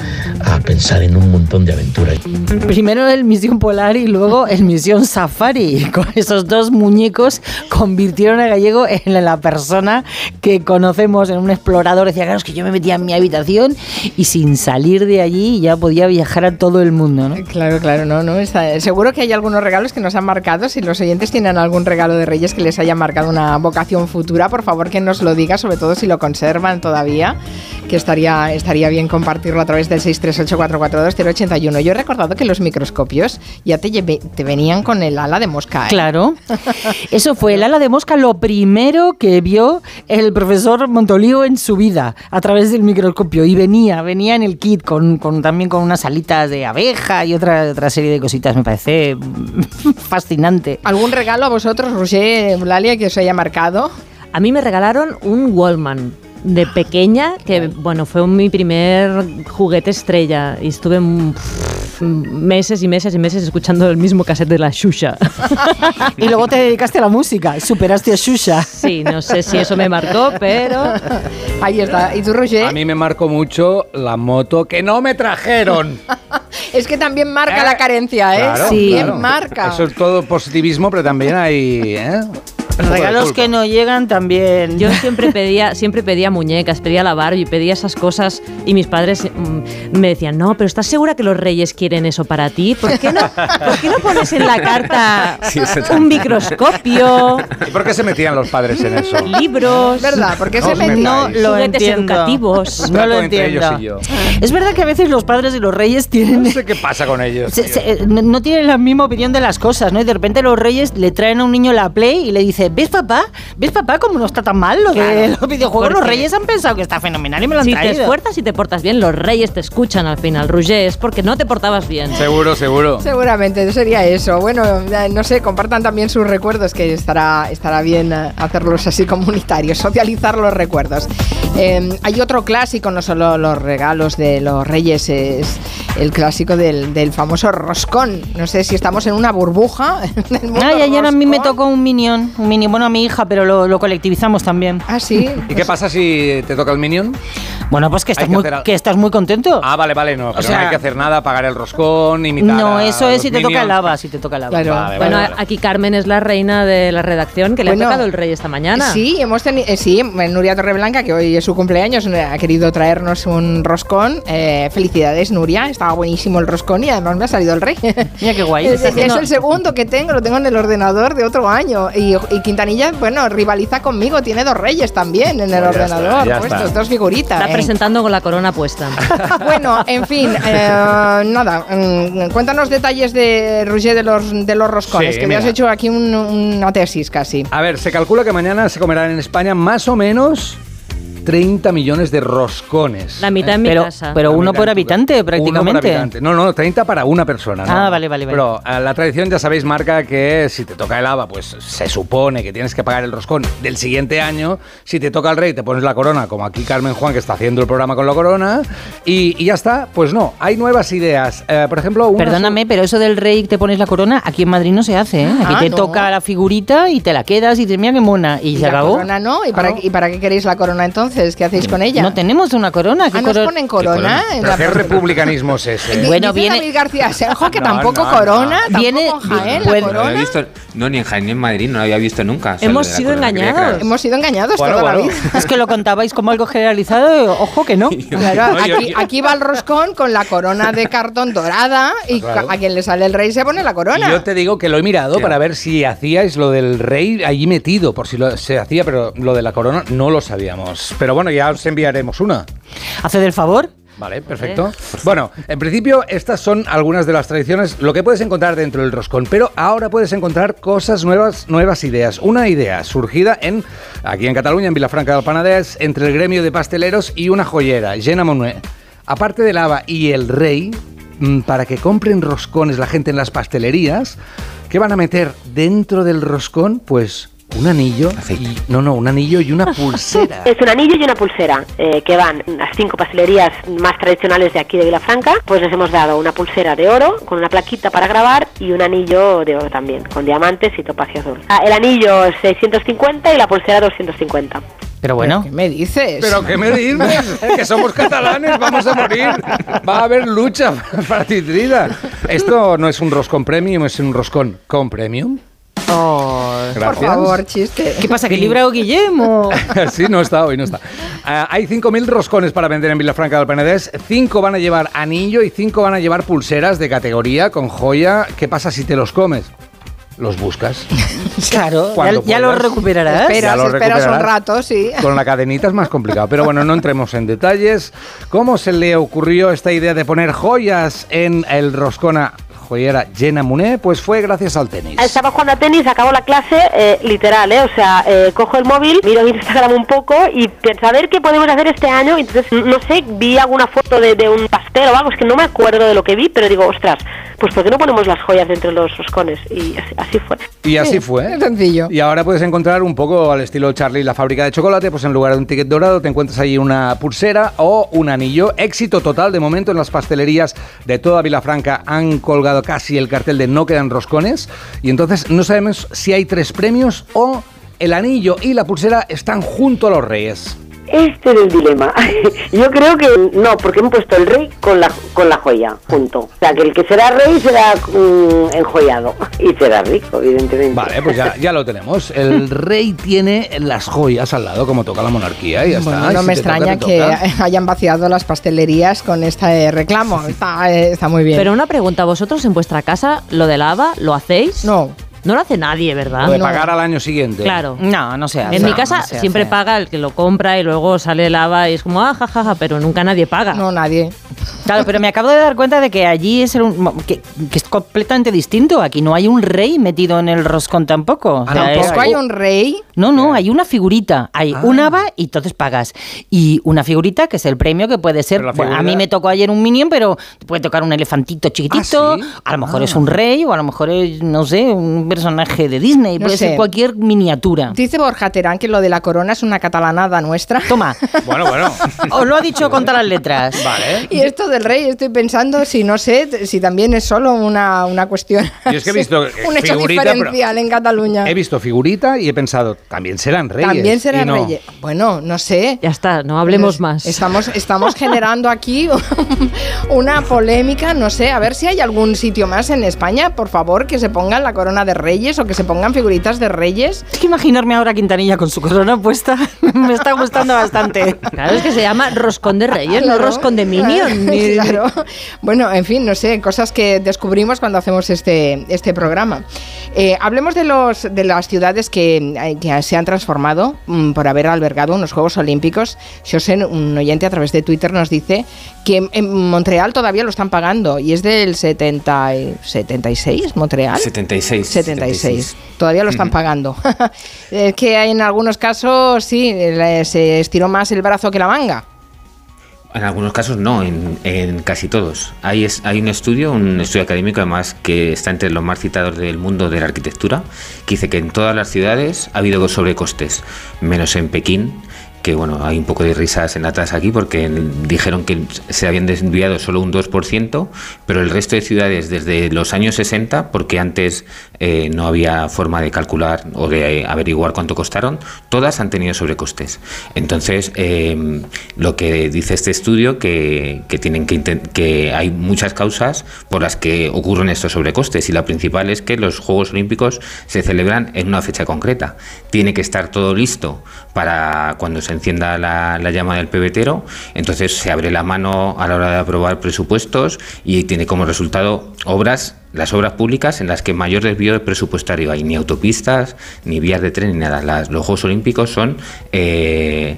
a pensar en un montón de aventuras. Primero el Misión Polar y luego el Misión Safari. Con esos dos muñecos convirtieron a Gallego en la persona que conocemos, en un explorador. Decía, claro, es que yo me metía en mi habitación y sin salir de allí ya podía viajar a todo el mundo, ¿no? Claro, claro, no, no. está- seguro que hay algunos regalos que nos han marcado. Si los oyentes tienen algún regalo de Reyes que les haya marcado una vocación futura, por favor que nos lo diga, sobre todo si lo conservan todavía, que estaría, estaría bien compartirlo a través del 638442081. Yo he recordado que los microscopios ya te, te venían con el ala de mosca. ¿eh? Claro. Eso fue el ala de mosca lo primero que vio el profesor Montolío en su vida a través del microscopio. Y venía, venía en el kit con, con- también con unas alitas de abeja otra, otra serie de cositas. Me parece fascinante. ¿Algún regalo a vosotros, Roger, Eulalia, que os haya marcado? A mí me regalaron un Wallman de pequeña, que bueno, fue mi primer juguete estrella y estuve mm, pff, meses y meses y meses escuchando el mismo cassette de la Shusha. Y luego te dedicaste a la música, superaste a Shusha. Sí, no sé si eso me marcó, pero... Ahí está. ¿Y tú, Roger? A mí me marcó mucho la moto que no me trajeron. Es que también marca la carencia, ¿eh? Claro, También claro. marca. Eso es todo positivismo, pero también hay. ¿eh? Regalos que no llegan también. Yo siempre pedía, siempre pedía muñecas, pedía la Barbie, pedía esas cosas y mis padres mm, me decían, no, pero ¿estás segura que los reyes quieren eso para ti? ¿Por qué no, ¿por qué no pones en la carta Sí, un microscopio, ¿Y por qué se metían los padres en eso? libros? ¿Verdad? ¿Por qué No se metían? No lo Juguetes entiendo. educativos. No lo entiendo. ellos y yo. Es verdad que a veces los padres y los reyes tienen No sé qué pasa con ellos. Se- se- no tienen la misma opinión de las cosas, ¿no? Y de repente los reyes le traen a un niño la Play y le ¿ves papá? ¿Ves papá cómo no está tan mal lo de los videojuegos? Los reyes han pensado que está fenomenal y me lo han Si te traído. esfuerzas y te portas bien, los reyes te escuchan al final, Roger, es porque no te portabas bien. Seguro, seguro. Seguramente sería eso. Bueno, no sé, compartan también sus recuerdos, que estará, estará bien eh, hacerlos así comunitarios, socializar los recuerdos. Eh, hay otro clásico, no solo los regalos de los reyes, es el clásico del, del famoso roscón. No sé si estamos en una burbuja. Ay, ayer a mí me roscón. tocó un minion, un minion, bueno, a mi hija, pero lo, lo colectivizamos también. Ah, sí. ¿Y qué pasa si te toca el Minion? Bueno, pues que estás, que muy, hacer que estás muy contento. Ah, vale, vale, no. Pero sea- no hay que hacer nada, pagar el roscón, imitar. no, a eso es los si te toca Minions. lava, si te toca lava. Claro. Vale, Bueno, vale, vale. aquí Carmen es la reina de la redacción, que le Bueno, ha tocado el rey esta mañana. Sí, hemos tenido, sí, Nuria Torreblanca, que hoy es su cumpleaños, eh, ha querido traernos un roscón. Eh, felicidades, Nuria, estaba buenísimo el roscón y además me ha salido el rey. Mira qué guay. Es, el segundo que tengo, lo tengo en el ordenador de otro año. Y, y Quintanilla, bueno, rivaliza conmigo, tiene dos reyes también en el Pues ordenador, está, puestos, está. dos figuritas. La ¿eh? presentando con la corona puesta. Bueno, en fin, eh, nada, mm, cuéntanos detalles de Roger de los, de los roscones, Sí, que me has hecho aquí un- una tesis casi. A ver, se calcula que mañana se comerán en España más o menos 30 millones de roscones. La mitad en mi Pero, casa. pero La uno por habitante, casa. Uno por prácticamente. habitante. No, no, 30 para una persona. ¿no? Ah, vale, vale, vale. Pero eh, la tradición, ya sabéis, marca que si te toca el haba, pues se supone que tienes que pagar el roscón del siguiente año. Si te toca el rey, te pones la corona, como aquí Carmen Juan, que está haciendo el programa con la corona. Y, y ya está. Pues no, hay nuevas ideas. Eh, por ejemplo, una Perdóname, pero eso del rey que te pones la corona, aquí en Madrid no se hace, ¿eh? Aquí Ah, te no. toca la figurita y te la quedas y dices, mira qué mona. Y, ¿Y se la acabó. corona no? ¿Y para, ¿Y para qué queréis la corona entonces? ¿Qué hacéis con ella? No tenemos una corona. ¿qué Ah, ¿nos coro- ponen corona? en ¿Pero la- qué republicanismo es ese? Di- Bueno, viene- David García Senjo que No, tampoco no, corona, no. Viene- tampoco en Jaén, la Bueno, No lo corona. había visto, no, ni en Jaén ni en Madrid, no lo había visto nunca. Hemos sido corona, engañados. Hemos sido engañados Bueno, toda bueno. la vida. Es que lo contabais como algo generalizado, ojo que no. Claro, aquí, va el roscón con la corona de cartón dorada y Claro. a quien le sale el rey se pone la corona. Y yo te digo que lo he mirado para ver si hacíais lo del rey allí metido, por si lo, se hacía, pero lo de la corona no lo sabíamos. Pero bueno, ya os enviaremos una. Hace del favor. Vale, perfecto. Bueno, en principio estas son algunas de las tradiciones, lo que puedes encontrar dentro del roscón, pero ahora puedes encontrar cosas nuevas, nuevas ideas. Una idea surgida en aquí en Cataluña, en Vilafranca del Penedès, entre el gremio de pasteleros y una joyera, Jena Monet. Aparte del haba y el rey, mm, para que compren roscones la gente en las pastelerías, ¿qué van a meter dentro del roscón? Pues un anillo. y- no, no, un anillo y una pulsera. Es un anillo y una pulsera eh, que van las cinco pastelerías más tradicionales de aquí de Vilafranca. Pues les hemos dado una pulsera de oro con una plaquita para grabar y un anillo de oro también, con diamantes y topacio azul. Ah, el anillo es 650 y la pulsera 250. Pero bueno. ¿Qué me dices? ¿Pero qué me dices? que somos catalanes, vamos a morir. Va a haber lucha fratricida. Esto no es un roscón premium, es un roscón con premium. Por Gracias. favor, chiste. ¿Qué pasa? ¿Que libra o Guillermo? sí, no está hoy, no está. Ah, hay 5.000 roscones para vender en Vilafranca del Penedès. 5 van a llevar anillo y 5 van a llevar pulseras de categoría con joya. ¿Qué pasa si te los comes? Los buscas. Claro, ya, Cuando ya lo puedas. recuperarás. Ya Esperas, lo esperas un recuperarás. rato, sí. Con la cadenita es más complicado. Pero bueno, no entremos en detalles. ¿Cómo se le ocurrió esta idea de poner joyas en el roscona joyera Jenna Muné? Pues fue gracias al tenis. Estaba jugando a tenis, acabo la clase, eh, literal, ¿eh? O sea, eh, cojo el móvil, miro Instagram un poco y pienso a ver qué podemos hacer este año. Entonces, no sé, vi alguna foto de, de un pastel o algo, es que no me acuerdo de lo que vi, pero digo, ostras, pues ¿por qué no ponemos las joyas dentro de los roscones? Y así, así fue. Y así fue. Es sencillo. Y ahora puedes encontrar un poco al estilo Charlie la fábrica de chocolate, pues en lugar de un ticket dorado te encuentras ahí una pulsera o un anillo. Éxito total de momento en las pastelerías de toda Vilafranca han colgado casi el cartel de no quedan roscones y entonces no sabemos si hay tres premios o el anillo y la pulsera están junto a los reyes. Este es el dilema. Yo creo que no, porque hemos puesto el rey con la, con la joya, junto. O sea, que el que será rey será mm, enjoyado y será rico, evidentemente. Vale, pues ya, ya lo tenemos. El rey tiene las joyas al lado, como toca la monarquía, y ya Bueno, está. no me toca, extraña que toca. hayan vaciado las pastelerías con este reclamo. Está, eh, está muy bien. Pero una pregunta, ¿vosotros en vuestra casa lo del haba lo hacéis? No. No lo hace nadie, ¿verdad? Lo de pagar al año siguiente. Claro. No, no se hace. En mi casa no siempre hace. paga el que lo compra y luego sale el haba y es como, ah, jajaja, pero nunca nadie paga. No, nadie. Claro, pero me acabo de dar cuenta de que allí es un- que, que es completamente distinto. Aquí no hay un rey metido en el roscón tampoco. O sea, ¿Tampoco es- hay un rey? No, no, hay una figurita. Hay Ah. un haba y entonces pagas. Y una figurita que es el premio que puede ser. Bueno, a mí me tocó ayer un minion, pero te puede tocar un elefantito chiquitito. ¿Ah, sí? A lo mejor Ah. es un rey o a lo mejor es, no sé, un personaje de Disney. No puede sé. ser cualquier miniatura. Dice Borja Terán que lo de la corona es una catalanada nuestra. Toma, Bueno, bueno. os lo ha dicho con todas las letras. Vale. Y esto del rey, estoy pensando si no sé, si también es solo una, una cuestión. Yo es que he visto, eh, un hecho figurita, diferencial en Cataluña. He visto figurita y he pensado, también serán reyes. También serán no. reyes. Bueno, no sé. Ya está, no hablemos Pues más. Estamos, estamos generando aquí una polémica, no sé, a ver si hay algún sitio más en España, por favor, que se pongan la corona de reyes o que se pongan figuritas de reyes. Es que imaginarme ahora a Quintanilla con su corona puesta me está gustando bastante. Claro, es que se llama roscón de reyes, no Claro. roscón de Minion, ni sí, claro. Bueno, en fin, no sé, cosas que descubrimos cuando hacemos este, este programa. Eh, hablemos de, los, de las ciudades que, eh, que se han transformado mm, por haber albergado unos Juegos Olímpicos. José, un oyente a través de Twitter, nos dice que en Montreal todavía lo están pagando y es del 70, y- 76, Montreal. 76. 76. Todavía lo están pagando. es que hay en algunos casos, sí, se estiró más el brazo que la manga. En algunos casos no, en, en casi todos. Hay, es- hay un estudio, un estudio académico además que está entre los más citados del mundo de la arquitectura, que dice que en todas las ciudades ha habido sobrecostes, menos en Pekín, que bueno, hay un poco de risas en atrás aquí porque dijeron que se habían desviado solo un 2%, pero el resto de ciudades desde los años 60, porque antes eh, no había forma de calcular o de averiguar cuánto costaron, todas han tenido sobrecostes. Entonces, eh, lo que dice este estudio que, que tienen que, que hay muchas causas por las que ocurren estos sobrecostes y la principal es que los Juegos Olímpicos se celebran en una fecha concreta. Tiene que estar todo listo para cuando se encienda la, la llama del pebetero, entonces se abre la mano a la hora de aprobar presupuestos y tiene como resultado obras las obras públicas en las que mayor desvío presupuestario hay, ni autopistas, ni vías de tren, ni nada. Los Juegos Olímpicos son eh,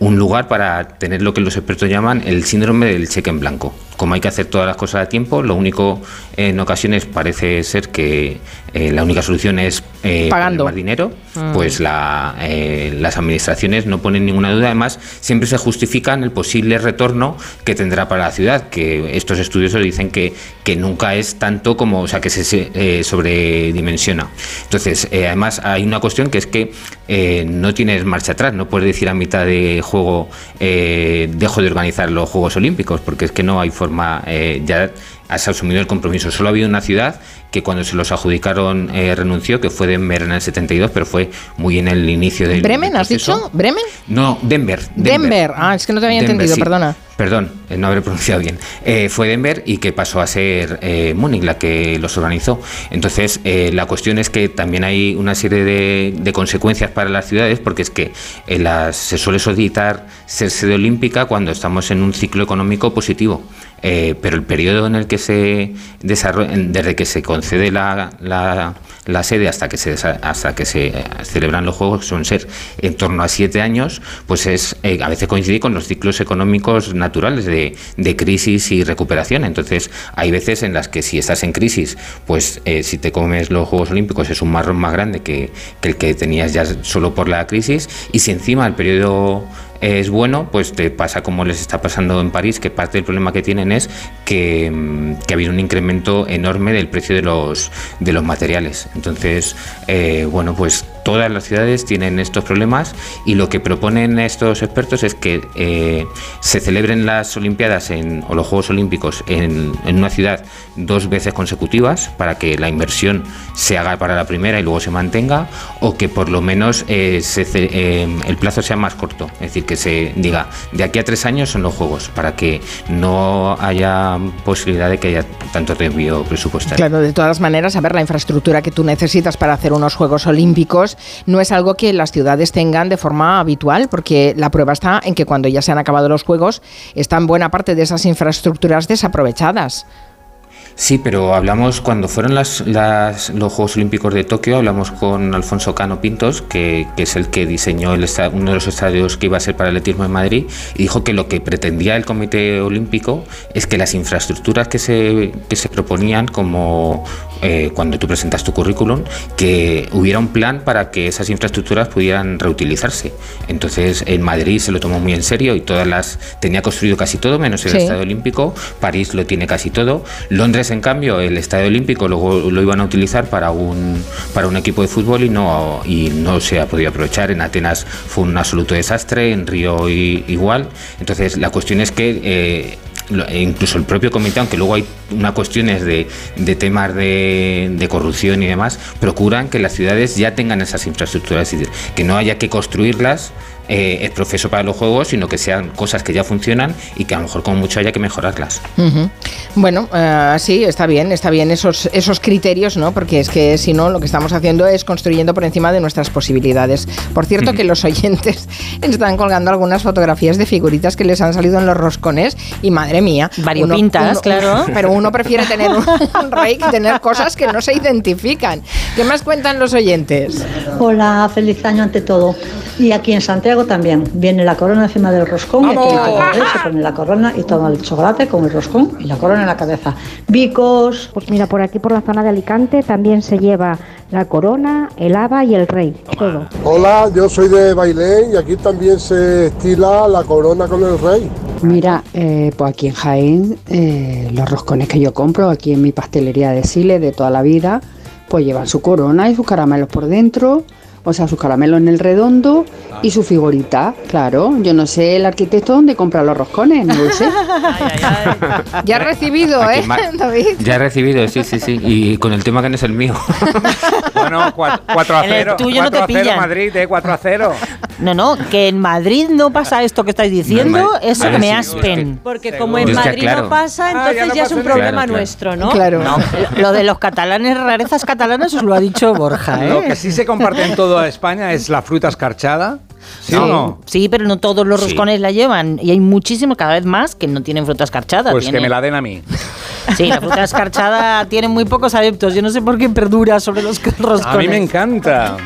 un lugar para tener lo que los expertos llaman el síndrome del cheque en blanco. Como hay que hacer todas las cosas a tiempo, lo único en ocasiones parece ser que eh, la única solución es eh, Pagando. más dinero, Mm. pues la, eh, las administraciones no ponen ninguna duda. Además, siempre se justifican el posible retorno que tendrá para la ciudad, que estos estudios lo dicen que, que nunca es tanto como, o sea, que se, se, eh, sobredimensiona. Entonces, además, hay una cuestión que es que no tienes marcha atrás, no puedes decir a mitad de juego dejo de organizar los Juegos Olímpicos, porque es que no hay forma, ya has asumido el compromiso. Solo ha habido una ciudad que cuando se los adjudicaron eh, renunció, que fue Denver en el 72, pero fue muy en el inicio del ¿Bremen, del has proceso. dicho? ¿Bremen? No, Denver. Denver. Ah, es que no te había Denver, entendido, sí. perdona. Perdón, eh, no haber pronunciado bien. Eh, fue Denver y que pasó a ser eh, Múnich la que los organizó. Entonces, eh, la cuestión es que también hay una serie de, consecuencias para las ciudades, porque es que las- se suele solicitar ser sede olímpica cuando estamos en un ciclo económico positivo. Pero el periodo en el que se desarrolla, desde que se concede la, la- la sede hasta que se hasta que se celebran los juegos, son ser en torno a siete años, pues es a veces coincide con los ciclos económicos naturales de, crisis y recuperación. Entonces, hay veces en las que si estás en crisis, pues eh, si te comes los Juegos Olímpicos es un marrón más grande que, que el que tenías ya solo por la crisis. Y si encima el periodo es bueno, pues te pasa como les está pasando en París, que parte del problema que tienen es que, mm, que ha habido un incremento enorme del precio de los, de los materiales. Entonces, eh, bueno, pues todas las ciudades tienen estos problemas y lo que proponen estos expertos es que eh, se celebren las Olimpiadas en, o los Juegos Olímpicos en, en una ciudad dos veces consecutivas para que la inversión se haga para la primera y luego se mantenga o que por lo menos eh, el plazo sea más corto, es decir, que se diga de aquí a tres años son los Juegos para que no haya posibilidad de que haya tanto desvío presupuestario. Claro, de todas maneras, a ver, la infraestructura que tú necesitas para hacer unos Juegos Olímpicos no es algo que las ciudades tengan de forma habitual, porque la prueba está en que cuando ya se han acabado los Juegos, están buena parte de esas infraestructuras desaprovechadas. Sí, pero hablamos cuando fueron las, las- los Juegos Olímpicos de Tokio, hablamos con Alfonso Cano Pintos, que, es el que diseñó el uno de los estadios que iba a ser para el atletismo en Madrid, y dijo que lo que pretendía el Comité Olímpico es que las infraestructuras que se, que se proponían, como eh, cuando tú presentas tu currículum, que hubiera un plan para que esas infraestructuras pudieran reutilizarse. Entonces, en Madrid se lo tomó muy en serio y todas las tenía construido casi todo, menos el Sí. Estadio Olímpico, París lo tiene casi todo, Londres en cambio el Estadio Olímpico luego lo iban a utilizar para un para un equipo de fútbol y no y no se ha podido aprovechar, en Atenas fue un absoluto desastre, en Río i- igual, entonces la cuestión es que eh, incluso el propio comité, aunque luego hay una cuestiones de, de temas de, de corrupción y demás, procuran que las ciudades ya tengan esas infraestructuras, es decir, que no haya que construirlas eh, es profeso para los juegos, sino que sean cosas que ya funcionan y que a lo mejor como mucho haya que mejorarlas. Bueno, eh, sí, está bien, está bien esos, esos criterios, ¿no? Porque es que si no, lo que estamos haciendo es construyendo por encima de nuestras posibilidades. Por cierto, que los oyentes están colgando algunas fotografías de figuritas que les han salido en los roscones y madre mía. Variopintas, claro. Pero uno prefiere tener un, un rey que tener cosas que no se identifican. ¿Qué más cuentan los oyentes? Hola, feliz año ante todo. Y aquí en Santiago también. Viene la corona encima del roscón y aquí Bernabéu se pone la corona y toma el chocolate con el roscón y la corona en la cabeza. Bicos. Pues mira, por aquí por la zona de Alicante también se lleva la corona, el haba y el rey. Todo. Hola, yo soy de Bailén y aquí también se estila la corona con el rey. Mira, eh, pues aquí en Jaén, eh, los roscones que yo compro, aquí en mi pastelería de Sile de toda la vida, pues llevan su corona y sus caramelos por dentro, o sea, sus caramelos en el redondo y su figurita, claro. Yo no sé el arquitecto dónde compra los roscones, no lo sé. Ya has recibido, Aquí ¿eh, en Ma- David? Ya he recibido, sí, sí, sí. Y con el tema que no es el mío. Bueno, 4 a En el 0. tuyo no te 4 a 0 pillan. Madrid, ¿eh? 4 a 0. No, no, que en Madrid no pasa esto que estáis diciendo, No, eso que me sí, aspen. Porque como en Madrid claro. no pasa, Ah, ya entonces no ya es un problema claro. nuestro, ¿no? Claro. No, lo de los catalanes, rarezas catalanas, os lo ha dicho Borja, ¿eh? Lo que sí se comparte en toda España es la fruta escarchada. ¿Sí o no? Sí, pero no todos los Sí. roscones la llevan. Y hay muchísimos, cada vez más, que no tienen fruta escarchada. Pues que tienen- me la den a mí. Sí, la fruta escarchada tiene muy pocos adeptos. Yo no sé por qué perdura sobre los roscones. A mí me encanta.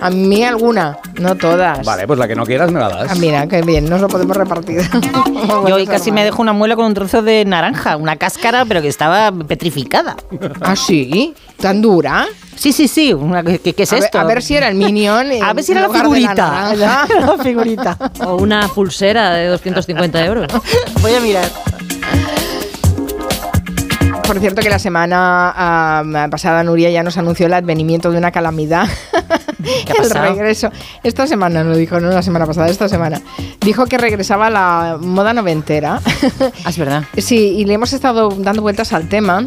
A mí alguna, no todas. Vale, pues la que no quieras me la das. Ah, mira, qué bien, nos lo podemos repartir. Yo hoy casi me dejo una muela con un trozo de naranja, una cáscara, pero que estaba petrificada. ¿Ah, sí? ¿Tan dura? Sí, sí, sí. Una, ¿qué, qué es a, ver, esto? a ver si era el Minion. A ver si era la figurita. La figurita. O una pulsera de 250 euros. Voy a mirar. Por cierto que la semana pasada Nuria ya nos anunció el advenimiento de una calamidad. ¿Qué ha el regreso. Esta semana no dijo, no la semana pasada, esta semana. Dijo que regresaba la moda noventera. Ah, es verdad. Sí, y le hemos estado dando vueltas al tema.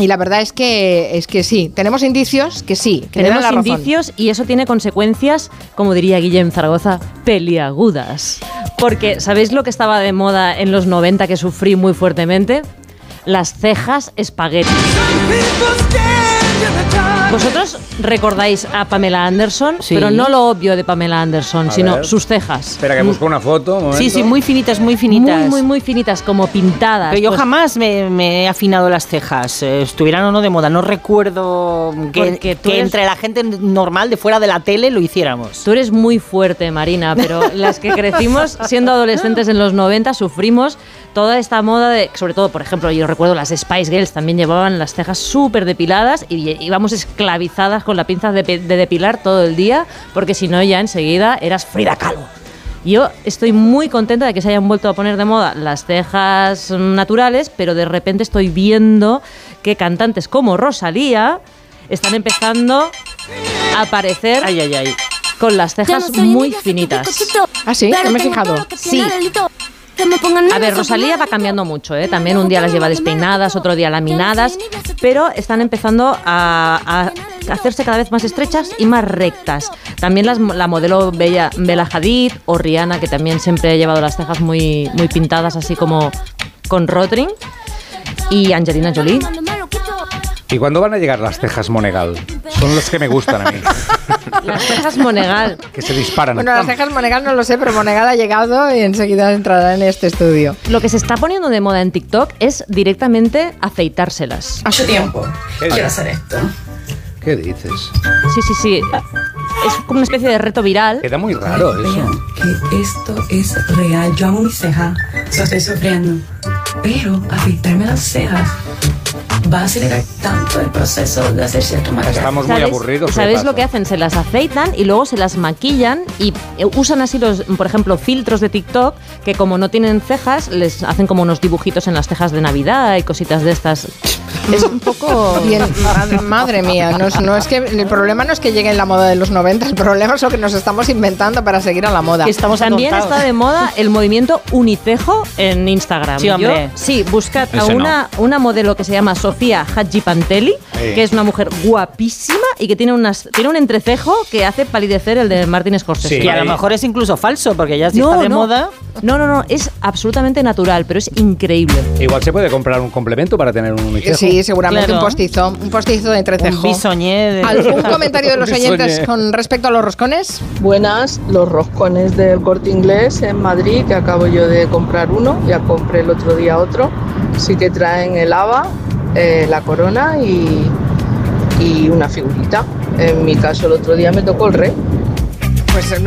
Y la verdad es que es que sí, tenemos indicios que sí, que Tenemos la razón. indicios y eso tiene consecuencias, como diría Guillem Zaragoza, peliagudas. Porque, ¿sabéis lo que estaba de moda en los 90 que sufrí muy fuertemente? Las cejas espagueti. Vosotros recordáis a Pamela Anderson, Sí. pero no lo obvio de Pamela Anderson, A sino ver. sus cejas. Espera que busco una foto. un Sí, sí, muy finitas, muy finitas. Muy, muy, muy finitas, como pintadas. Pero yo Pues, jamás me, me he afinado las cejas, eh, estuvieran o no de moda. No recuerdo que, eres- entre la gente normal de fuera de la tele lo hiciéramos. Tú eres muy fuerte, Marina, pero las que crecimos siendo adolescentes en los 90 sufrimos toda esta moda de, sobre todo, por ejemplo, yo recuerdo las Spice Girls también llevaban las cejas súper depiladas y íbamos esclavizadas con la pinza de, depilar todo el día, porque si no ya enseguida eras Frida Kahlo. Yo estoy muy contenta de que se hayan vuelto a poner de moda las cejas naturales, pero de repente estoy viendo que cantantes como Rosalía están empezando a aparecer Ay, ay, ay. con las cejas muy finitas. Ah, sí, no me he fijado. Sí. A ver, Rosalía va cambiando mucho, ¿eh? También un día las lleva despeinadas, otro día laminadas, pero están empezando a, a hacerse cada vez más estrechas y más rectas. También las, la modelo Bella, Bella Hadid o Rihanna, que también siempre ha llevado las cejas muy, muy pintadas, así como con rotring. Y Angelina Jolie. ¿Y cuándo van a llegar las cejas Monegal? Son los que me gustan a mí. Las cejas Monegal. que se disparan. Bueno, las cejas Monegal no lo sé, pero Monegal ha llegado y enseguida entrará en este estudio. Lo que se está poniendo de moda en TikTok es directamente afeitárselas. Hace tiempo. Quiero hacer esto. ¿Qué dices? Sí, sí, sí. Es como una especie de reto viral. Queda muy raro eso. que esto es real. Yo amo mis cejas, estoy sufriendo. Pero afeitarme las cejas va a acelerar tanto el proceso de hacer cierto maquillaje. Estamos muy ¿Sabéis- aburridos. ¿qué ¿Sabéis lo que hacen? Se las afeitan y luego se las maquillan y eh, usan así los, por ejemplo, filtros de TikTok que como no tienen cejas, les hacen como unos dibujitos en las cejas de Navidad y cositas de estas. Es un poco... Bien, madre, mía, no es, no es que el problema no es que llegue en la moda de los 90, el problema es lo que nos estamos inventando para seguir a la moda. También está de moda el movimiento unicejo en Instagram. Sí, hombre. Yo- sí, buscad a Ese no. una, una modelo que se llama Sofía Hadjipanteli, Sí. que es una mujer guapísima y que tiene, unas, tiene un entrecejo que hace palidecer el de Martin Scorsese. que a lo mejor es incluso falso, porque ya si no, está de no. moda. No, no, no, es absolutamente natural, pero es increíble. Igual se puede comprar un complemento para tener un unicejo. Sí, seguramente Claro. un postizo, un postizo de entrecejo. Un bisoñé de- ¿Algún comentario de los oyentes con respecto a los roscones? Buenas, los roscones del corte inglés en Madrid, que acabo yo de comprar uno, ya compré el otro día otro. Sí que traen el haba, eh, la corona y, y una figurita. En mi caso, el otro día me tocó el rey. Pues eh,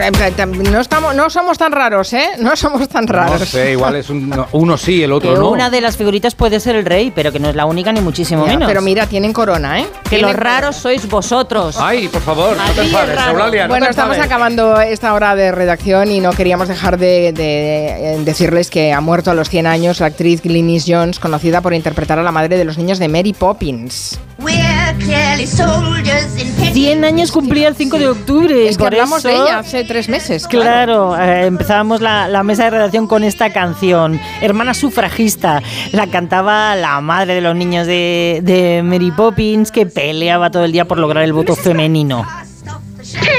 no, estamos, no somos tan raros, ¿eh? No somos tan raros. No sé, igual es un, no, uno sí, el otro Que no. una de las figuritas puede ser el rey, pero que no es la única ni muchísimo Ya, menos. pero mira, tienen corona, ¿eh? Que los raros sois vosotros. Ay, por favor, no te enfades, raro. Eulalia, no bueno, te estamos enfades. acabando esta hora de redacción y no queríamos dejar de, de, eh, decirles que ha muerto a los 100 años la actriz Glynis Jones, conocida por interpretar a la madre de los niños de Mary Poppins. 100 años cumplía el 5 de octubre. Es que por hablamos de eso- ella hace tres meses. Claro, eh, empezábamos la, la mesa de redacción con esta canción, Hermana Sufragista. La cantaba la madre de los niños de, de Mary Poppins, que peleaba todo el día por lograr el voto femenino.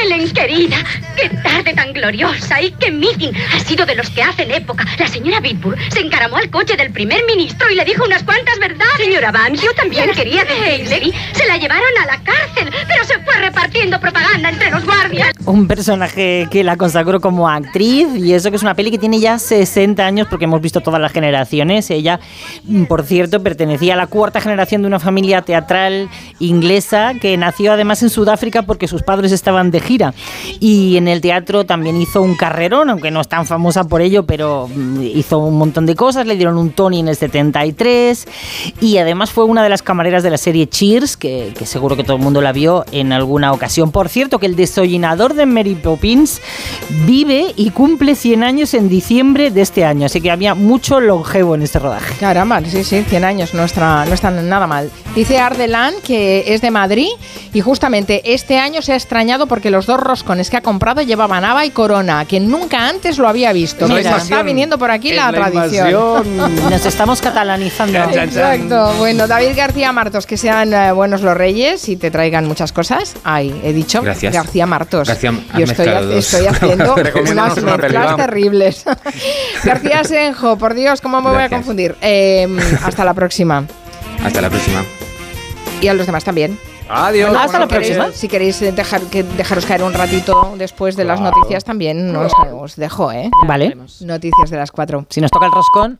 Helen, querida, qué tarde tan gloriosa y qué meeting. Ha sido de los que hacen época. La señora Bitburg se encaramó al coche del primer ministro y le dijo unas cuantas verdades. Señora Vance, yo también quería decirle. Se la llevaron a la cárcel, pero se fue repartiendo propaganda entre los guardias. Un personaje que la consagró como actriz y eso que es una peli que tiene ya 60 años porque hemos visto todas las generaciones. Ella, por cierto, pertenecía a la cuarta generación de una familia teatral inglesa que nació además en Sudáfrica porque sus padres estaban de gira. Y en el teatro también hizo un carrerón, aunque no es tan famosa por ello, pero mm, hizo un montón de cosas. Le dieron un Tony en el 73 y además fue una de las camareras de la serie Cheers, que, que seguro que todo el mundo la vio en alguna ocasión. Por cierto, que el desollinador de Mary Poppins vive y cumple 100 años en diciembre de este año, así que había mucho longevo en este rodaje. Caramba, sí, sí, 100 años, no está, no está nada mal. Dice Ardelán que es de Madrid y justamente este año se ha extrañado porque los dos roscones que ha comprado llevaban haba y corona, que nunca antes lo había visto. Pues está viniendo por aquí Es la, la tradición. Nos estamos catalanizando. Exacto. Bueno, David García Martos, que sean eh, buenos los reyes y te traigan muchas cosas. Ay, he dicho Gracias. García Martos. García, Yo estoy, haciendo unas una mezclas terribles. García Senjo, por Dios, ¿cómo me voy a confundir? Eh, hasta la próxima. Hasta la próxima. Y a los demás también. Adiós. Bueno, Hasta la próxima. Si queréis dejar, que dejaros caer un ratito después de las noticias también, os, os dejo, ¿eh? Vale. Noticias de las cuatro. Si nos toca el roscón,